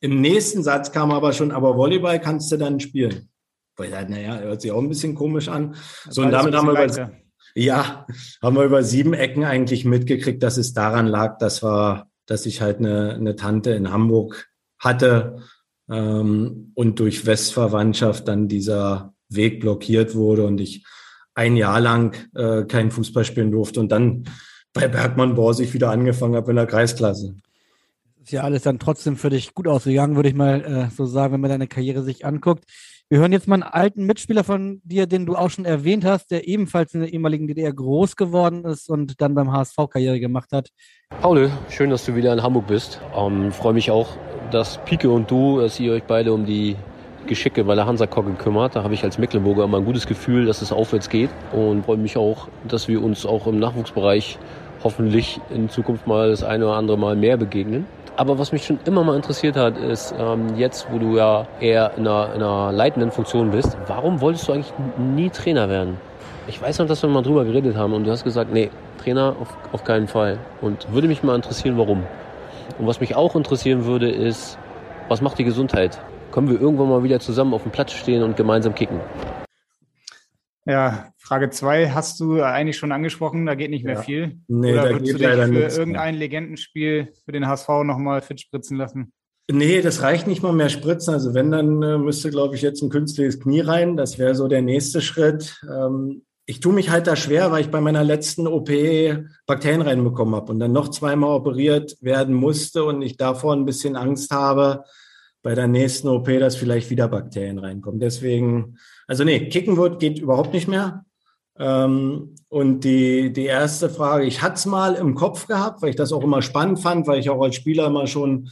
Im nächsten Satz kam aber schon, aber Volleyball kannst du dann spielen. Weil naja, hört sich auch ein bisschen komisch an. So, und damit haben wir über, ja, haben wir über sieben Ecken eigentlich mitgekriegt, dass es daran lag, dass wir, dass ich halt eine, eine Tante in Hamburg hatte ähm, und durch Westverwandtschaft dann dieser Weg blockiert wurde und ich ein Jahr lang äh, kein Fußball spielen durfte und dann bei Bergmann Borsig wieder angefangen habe in der Kreisklasse. Ist ja alles dann trotzdem für dich gut ausgegangen, würde ich mal äh, so sagen, wenn man deine Karriere sich anguckt. Wir hören jetzt mal einen alten Mitspieler von dir, den du auch schon erwähnt hast, der ebenfalls in der ehemaligen DDR groß geworden ist und dann beim HSV Karriere gemacht hat. Paul, schön, dass du wieder in Hamburg bist. Ähm, Freue mich auch, dass Pike und du, dass ihr euch beide um die Geschicke bei der Hansa Kogge kümmert. Da habe ich als Mecklenburger immer ein gutes Gefühl, dass es aufwärts geht und freue mich auch, dass wir uns auch im Nachwuchsbereich hoffentlich in Zukunft mal das eine oder andere Mal mehr begegnen. Aber was mich schon immer mal interessiert hat, ist ähm, jetzt, wo du ja eher in einer, in einer leitenden Funktion bist, warum wolltest du eigentlich nie Trainer werden? Ich weiß noch, dass wir mal drüber geredet haben und du hast gesagt, nee, Trainer auf, auf keinen Fall. Und würde mich mal interessieren, warum. Und was mich auch interessieren würde, ist, was macht die Gesundheit? Können wir irgendwann mal wieder zusammen auf dem Platz stehen und gemeinsam kicken? Ja, Frage zwei hast du eigentlich schon angesprochen, da geht nicht mehr ja. viel. Nee, Oder da geht du dich leider für irgendein Legendenspiel für den HSV nochmal fit spritzen lassen? Nee, das reicht nicht mal mehr spritzen. Also wenn, dann äh, müsste, glaube ich, jetzt ein künstliches Knie rein. Das wäre so der nächste Schritt. Ähm, ich tue mich halt da schwer, weil ich bei meiner letzten OP Bakterien reinbekommen habe und dann noch zweimal operiert werden musste und ich davor ein bisschen Angst habe, bei der nächsten OP, dass vielleicht wieder Bakterien reinkommen. Deswegen, also nee, kicken wird geht überhaupt nicht mehr. Ähm, und die, die erste Frage, ich hatte es mal im Kopf gehabt, weil ich das auch immer spannend fand, weil ich auch als Spieler immer schon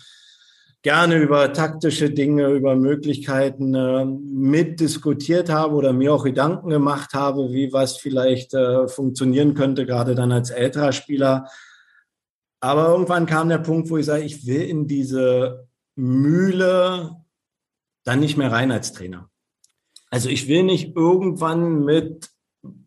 gerne über taktische Dinge, über Möglichkeiten äh, mitdiskutiert habe oder mir auch Gedanken gemacht habe, wie was vielleicht äh, funktionieren könnte, gerade dann als älterer Spieler. Aber irgendwann kam der Punkt, wo ich sage, ich will in diese Mühle dann nicht mehr rein als Trainer. Also ich will nicht irgendwann mit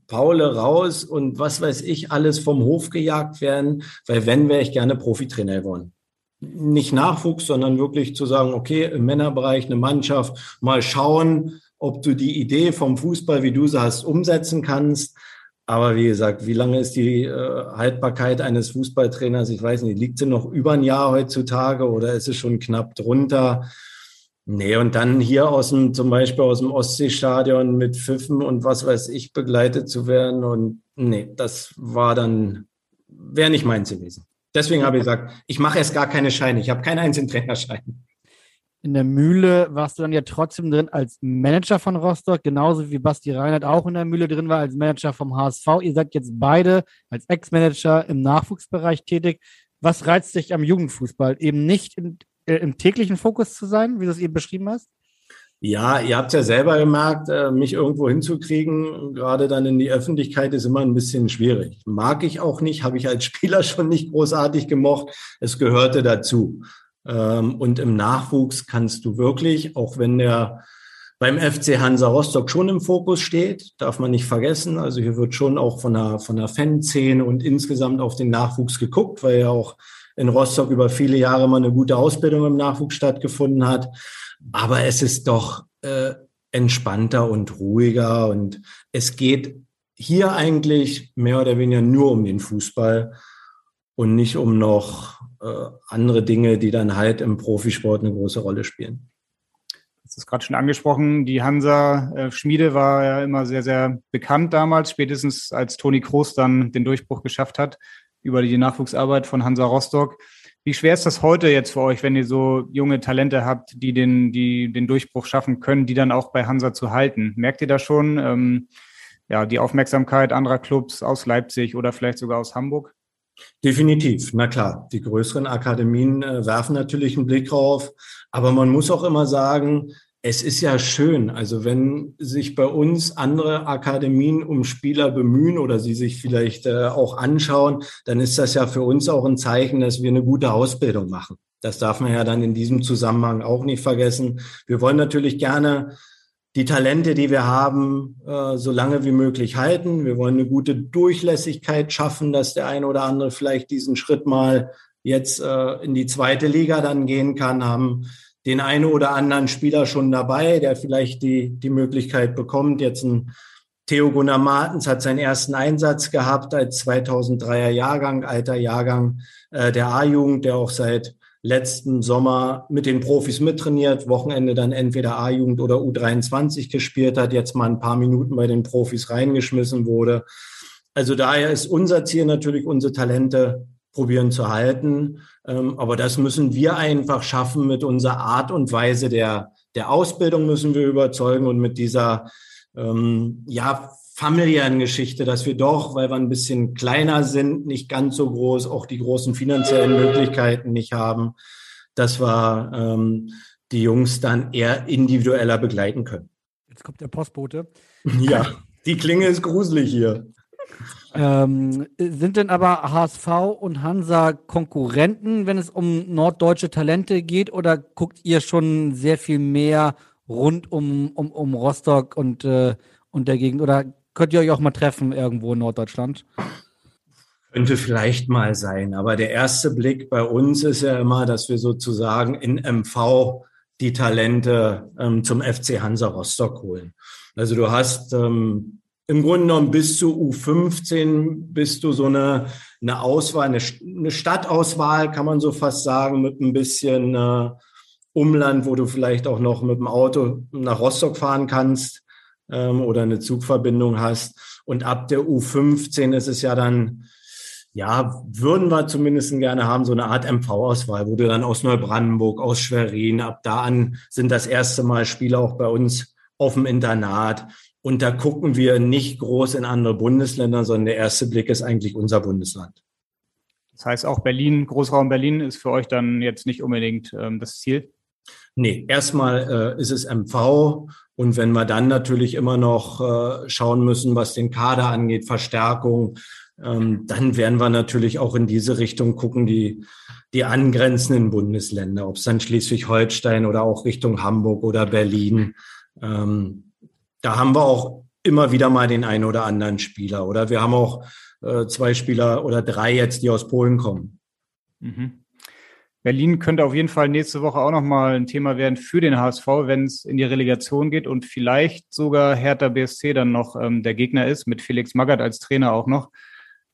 Paule raus und was weiß ich alles vom Hof gejagt werden, weil wenn wäre ich gerne Profitrainer geworden. Nicht Nachwuchs, sondern wirklich zu sagen, okay, im Männerbereich eine Mannschaft, mal schauen, ob du die Idee vom Fußball, wie du sie hast, umsetzen kannst. Aber wie gesagt, wie lange ist die äh, Haltbarkeit eines Fußballtrainers? Ich weiß nicht, liegt sie noch über ein Jahr heutzutage oder ist es schon knapp drunter? Nee, und dann hier aus dem, zum Beispiel aus dem Ostseestadion mit Pfiffen und was weiß ich begleitet zu werden. Und nee, das war dann, wäre nicht meins gewesen. Deswegen habe ich gesagt, ich mache erst gar keine Scheine. Ich habe keinen einzigen Trainerschein in der Mühle warst du dann ja trotzdem drin als Manager von Rostock, genauso wie Basti Reinhardt auch in der Mühle drin war als Manager vom HSV. Ihr seid jetzt beide als Ex-Manager im Nachwuchsbereich tätig. Was reizt dich am Jugendfußball? Eben nicht in, äh, im täglichen Fokus zu sein, wie du es eben beschrieben hast? Ja, ihr habt ja selber gemerkt, äh, mich irgendwo hinzukriegen, gerade dann in die Öffentlichkeit, ist immer ein bisschen schwierig. Mag ich auch nicht, habe ich als Spieler schon nicht großartig gemocht. Es gehörte dazu. Ähm, und im Nachwuchs kannst du wirklich, auch wenn der beim FC Hansa Rostock schon im Fokus steht, darf man nicht vergessen. Also hier wird schon auch von der, von der Fanszene und insgesamt auf den Nachwuchs geguckt, weil ja auch in Rostock über viele Jahre mal eine gute Ausbildung im Nachwuchs stattgefunden hat. Aber es ist doch äh, entspannter und ruhiger und es geht hier eigentlich mehr oder weniger nur um den Fußball und nicht um noch andere Dinge, die dann halt im Profisport eine große Rolle spielen. Das ist gerade schon angesprochen. Die Hansa-Schmiede äh, war ja immer sehr, sehr bekannt damals, spätestens als Toni Kroos dann den Durchbruch geschafft hat über die Nachwuchsarbeit von Hansa Rostock. Wie schwer ist das heute jetzt für euch, wenn ihr so junge Talente habt, die den, die den Durchbruch schaffen können, die dann auch bei Hansa zu halten? Merkt ihr da schon ähm, ja, die Aufmerksamkeit anderer Clubs aus Leipzig oder vielleicht sogar aus Hamburg? Definitiv, na klar. Die größeren Akademien äh, werfen natürlich einen Blick drauf, aber man muss auch immer sagen, es ist ja schön, also wenn sich bei uns andere Akademien um Spieler bemühen oder sie sich vielleicht äh, auch anschauen, dann ist das ja für uns auch ein Zeichen, dass wir eine gute Ausbildung machen. Das darf man ja dann in diesem Zusammenhang auch nicht vergessen. Wir wollen natürlich gerne die Talente, die wir haben, äh, so lange wie möglich halten. Wir wollen eine gute Durchlässigkeit schaffen, dass der eine oder andere vielleicht diesen Schritt mal jetzt äh, in die zweite Liga dann gehen kann, haben den einen oder anderen Spieler schon dabei, der vielleicht die, die Möglichkeit bekommt. Jetzt ein Theo Gunnar Martens hat seinen ersten Einsatz gehabt als 2003er Jahrgang, alter Jahrgang äh, der A-Jugend, der auch seit letzten Sommer mit den Profis mittrainiert, Wochenende dann entweder A-Jugend oder U23 gespielt hat, jetzt mal ein paar Minuten bei den Profis reingeschmissen wurde. Also daher ist unser Ziel natürlich, unsere Talente probieren zu halten. Ähm, aber das müssen wir einfach schaffen mit unserer Art und Weise der, der Ausbildung müssen wir überzeugen und mit dieser, ähm, ja, familiären Geschichte, dass wir doch, weil wir ein bisschen kleiner sind, nicht ganz so groß, auch die großen finanziellen Möglichkeiten nicht haben, dass wir ähm, die Jungs dann eher individueller begleiten können. Jetzt kommt der Postbote. Ja, die Klinge ist gruselig hier. Ähm, sind denn aber HSV und Hansa Konkurrenten, wenn es um norddeutsche Talente geht, oder guckt ihr schon sehr viel mehr rund um, um, um Rostock und, äh, und der Gegend? Oder könnt ihr euch auch mal treffen irgendwo in Norddeutschland? Könnte vielleicht mal sein, aber der erste Blick bei uns ist ja immer, dass wir sozusagen in MV die Talente ähm, zum FC Hansa Rostock holen. Also du hast ähm, im Grunde genommen bis zu U15 bist du so eine, eine Auswahl, eine, eine Stadtauswahl, kann man so fast sagen, mit ein bisschen äh, Umland, wo du vielleicht auch noch mit dem Auto nach Rostock fahren kannst ähm, oder eine Zugverbindung hast. Und ab der U15 ist es ja dann, ja, würden wir zumindest gerne haben, so eine Art MV-Auswahl, wo du dann aus Neubrandenburg, aus Schwerin, ab da an sind das erste Mal Spiele auch bei uns auf dem Internat. Und da gucken wir nicht groß in andere Bundesländer, sondern der erste Blick ist eigentlich unser Bundesland. Das heißt, auch Berlin, Großraum Berlin ist für euch dann jetzt nicht unbedingt ähm, das Ziel? Nee, erstmal äh, ist es MV und wenn wir dann natürlich immer noch äh, schauen müssen, was den Kader angeht, Verstärkung, ähm, dann werden wir natürlich auch in diese Richtung gucken, die, die angrenzenden Bundesländer, ob es dann Schleswig-Holstein oder auch Richtung Hamburg oder Berlin. Ähm, da haben wir auch immer wieder mal den einen oder anderen Spieler. Oder wir haben auch äh, zwei Spieler oder drei jetzt, die aus Polen kommen. Mhm. Berlin könnte auf jeden Fall nächste Woche auch nochmal ein Thema werden für den HSV, wenn es in die Relegation geht und vielleicht sogar Hertha BSC dann noch ähm, der Gegner ist, mit Felix Magath als Trainer auch noch.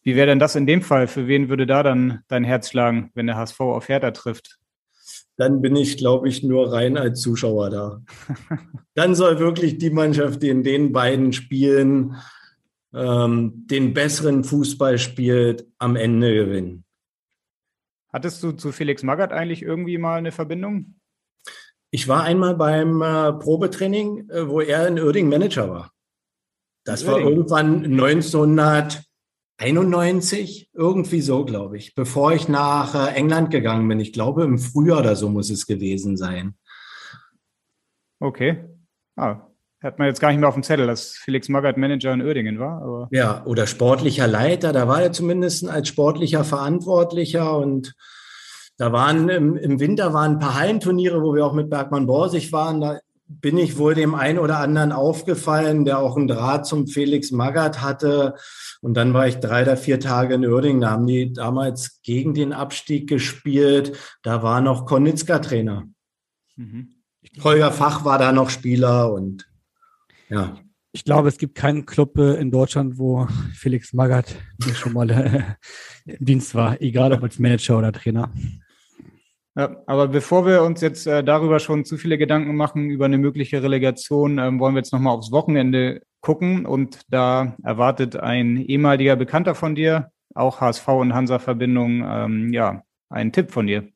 Wie wäre denn das in dem Fall? Für wen würde da dann dein Herz schlagen, wenn der HSV auf Hertha trifft? dann bin ich, glaube ich, nur rein als Zuschauer da. dann soll wirklich die Mannschaft, die in den beiden Spielen ähm, den besseren Fußball spielt, am Ende gewinnen. Hattest du zu Felix Magath eigentlich irgendwie mal eine Verbindung? Ich war einmal beim äh, Probetraining, äh, wo er in Uerdingen Manager war. Das war irgendwann 1900. 91, irgendwie so, glaube ich, bevor ich nach äh, England gegangen bin. Ich glaube, im Frühjahr oder so muss es gewesen sein. Okay. Ah, hat man jetzt gar nicht mehr auf dem Zettel, dass Felix Magath Manager in Uerdingen war. Aber ja, oder sportlicher Leiter, da war er zumindest als sportlicher Verantwortlicher und da waren im, im Winter waren ein paar Hallenturniere, wo wir auch mit Bergmann Borsig waren. Da bin ich wohl dem einen oder anderen aufgefallen, der auch einen Draht zum Felix Magath hatte. Und dann war ich drei oder vier Tage in Uerdingen. Da haben die damals gegen den Abstieg gespielt. Da war noch Kornitzka Trainer. Mhm. Holger Fach war da noch Spieler und ja. Ich glaube, es gibt keinen Club äh, in Deutschland, wo Felix Magath schon mal äh, im Dienst war, egal ob als Manager oder Trainer. Ja, aber bevor wir uns jetzt äh, darüber schon zu viele Gedanken machen, über eine mögliche Relegation, ähm, wollen wir jetzt nochmal aufs Wochenende gucken. Und da erwartet ein ehemaliger Bekannter von dir, auch HSV und Hansa-Verbindung, ähm, ja, einen Tipp von dir.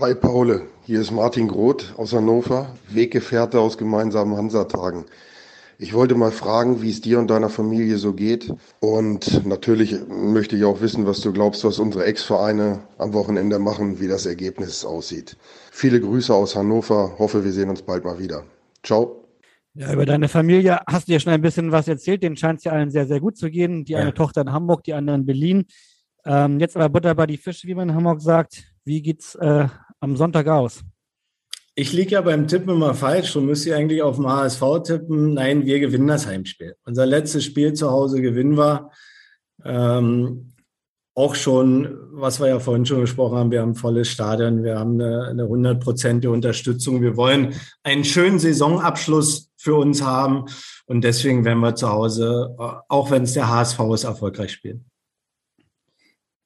Hi Paule, hier ist Martin Groth aus Hannover, Weggefährte aus gemeinsamen Hansa-Tagen. Ich wollte mal fragen, wie es dir und deiner Familie so geht. Und natürlich möchte ich auch wissen, was du glaubst, was unsere Ex-Vereine am Wochenende machen, wie das Ergebnis aussieht. Viele Grüße aus Hannover. Hoffe, wir sehen uns bald mal wieder. Ciao. Ja, über deine Familie hast du ja schon ein bisschen was erzählt. Den scheint es ja allen sehr, sehr gut zu gehen. Die ja. eine Tochter in Hamburg, die andere in Berlin. Ähm, jetzt aber Butter bei die Fische, wie man in Hamburg sagt. Wie geht's äh, am Sonntag aus? Ich liege ja beim Tippen immer falsch. Du müsst ihr eigentlich auf dem HSV tippen. Nein, wir gewinnen das Heimspiel. Unser letztes Spiel zu Hause gewinnen wir. Ähm, auch schon, was wir ja vorhin schon gesprochen haben, wir haben ein volles Stadion, wir haben eine hundertprozentige Unterstützung. Wir wollen einen schönen Saisonabschluss für uns haben und deswegen werden wir zu Hause, auch wenn es der HSV ist, erfolgreich spielen.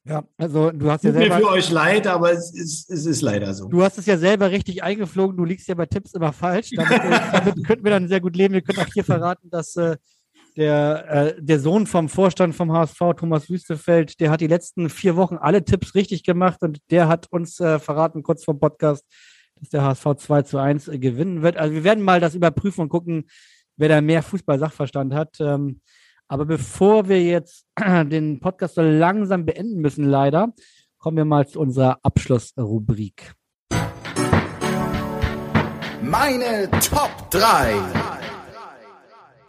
Ja, also du hast Tut ja selber. mir für euch leid, aber es ist, es ist leider so. Du hast es ja selber richtig eingeflogen. Du liegst ja bei Tipps immer falsch. Damit, damit könnten wir dann sehr gut leben. Wir können auch hier verraten, dass äh, der, äh, der Sohn vom Vorstand vom HSV, Thomas Wüstefeld, der hat die letzten vier Wochen alle Tipps richtig gemacht und der hat uns äh, verraten, kurz vor Podcast, dass der HSV 2 zu 1 äh, gewinnen wird. Also wir werden mal das überprüfen und gucken, wer da mehr Fußball-Sachverstand hat. Ähm, aber bevor wir jetzt den Podcast so langsam beenden müssen, leider, kommen wir mal zu unserer Abschlussrubrik. Meine Top 3.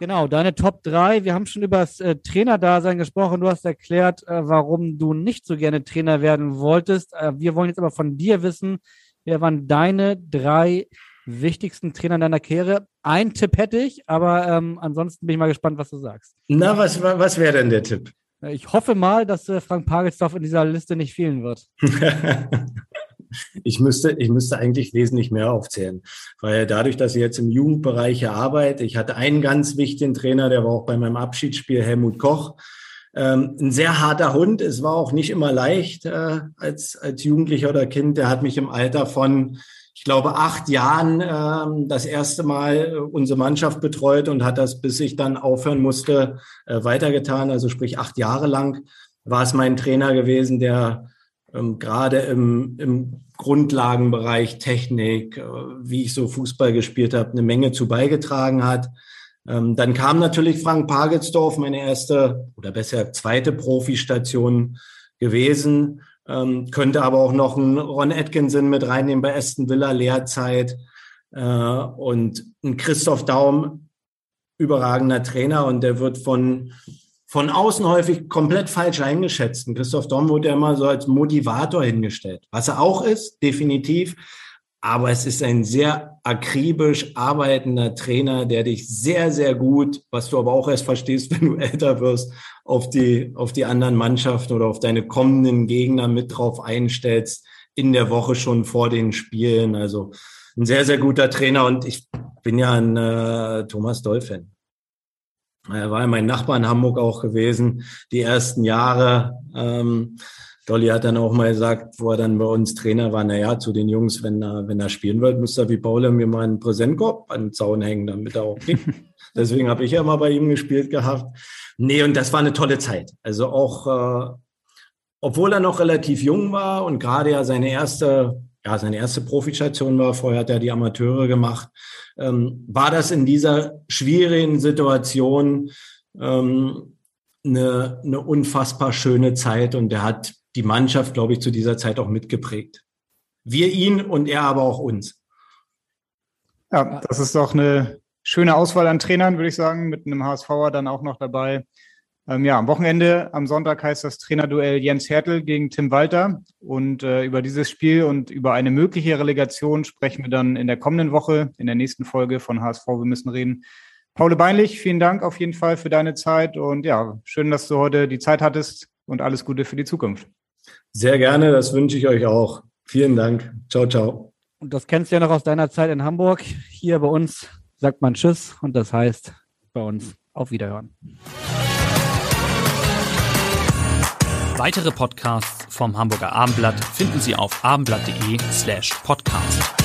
Genau, deine Top 3. Wir haben schon über das äh, Trainerdasein gesprochen. Du hast erklärt, äh, warum du nicht so gerne Trainer werden wolltest. Äh, wir wollen jetzt aber von dir wissen, wer waren deine drei wichtigsten Trainer in deiner Karriere? Ein Tipp hätte ich, aber ähm, ansonsten bin ich mal gespannt, was du sagst. Na, was, was wäre denn der Tipp? Ich hoffe mal, dass äh, Frank Pagelsdorf in dieser Liste nicht fehlen wird. ich müsste, ich müsste eigentlich wesentlich mehr aufzählen, weil dadurch, dass ich jetzt im Jugendbereich arbeite, ich hatte einen ganz wichtigen Trainer, der war auch bei meinem Abschiedsspiel Helmut Koch. Ähm, ein sehr harter Hund. Es war auch nicht immer leicht äh, als, als Jugendlicher oder Kind. Der hat mich im Alter von ich glaube, acht Jahren äh, das erste Mal äh, unsere Mannschaft betreut und hat das, bis ich dann aufhören musste, äh, weitergetan. Also sprich acht Jahre lang war es mein Trainer gewesen, der ähm, gerade im, im Grundlagenbereich Technik, äh, wie ich so Fußball gespielt habe, eine Menge zu beigetragen hat. Ähm, dann kam natürlich Frank Pagelsdorf, meine erste oder besser zweite Profistation gewesen. Ähm, könnte aber auch noch einen Ron Atkinson mit reinnehmen bei Aston Villa Lehrzeit äh, und ein Christoph Daum, überragender Trainer und der wird von von außen häufig komplett falsch eingeschätzt. Und Christoph Daum wurde ja immer so als Motivator hingestellt, was er auch ist, definitiv. Aber es ist ein sehr akribisch arbeitender Trainer, der dich sehr, sehr gut, was du aber auch erst verstehst, wenn du älter wirst, auf die, auf die anderen Mannschaften oder auf deine kommenden Gegner mit drauf einstellst, in der Woche schon vor den Spielen. Also ein sehr, sehr guter Trainer und ich bin ja ein äh, Thomas Doll-Fan. Er war ja mein Nachbar in Hamburg auch gewesen, die ersten Jahre. Ähm, Dolly hat dann auch mal gesagt, wo er dann bei uns Trainer war, naja, zu den Jungs, wenn er, wenn er spielen wird, muss er wie Paul mir mal einen Präsentkorb an den Zaun hängen, damit er auch kriegt. Deswegen habe ich ja mal bei ihm gespielt gehabt. Nee, und das war eine tolle Zeit. Also auch, äh, obwohl er noch relativ jung war und gerade ja seine erste, ja, seine erste Profistation war, vorher hat er die Amateure gemacht, ähm, war das in dieser schwierigen Situation ähm, eine, eine unfassbar schöne Zeit und er hat die Mannschaft, glaube ich, zu dieser Zeit auch mitgeprägt. Wir ihn und er aber auch uns. Ja, das ist doch eine schöne Auswahl an Trainern, würde ich sagen, mit einem HSVer dann auch noch dabei. Ähm, ja, am Wochenende, am Sonntag heißt das Trainerduell Jens Hertel gegen Tim Walter. Und äh, über dieses Spiel und über eine mögliche Relegation sprechen wir dann in der kommenden Woche, in der nächsten Folge von HSV. Wir müssen reden. Paul Beinlich, vielen Dank auf jeden Fall für deine Zeit. Und ja, schön, dass du heute die Zeit hattest und alles Gute für die Zukunft. Sehr gerne, das wünsche ich euch auch. Vielen Dank. Ciao, ciao. Und das kennst du ja noch aus deiner Zeit in Hamburg. Hier bei uns sagt man Tschüss und das heißt bei uns auf Wiederhören. Weitere Podcasts vom Hamburger Abendblatt finden Sie auf abendblatt.de slash podcast.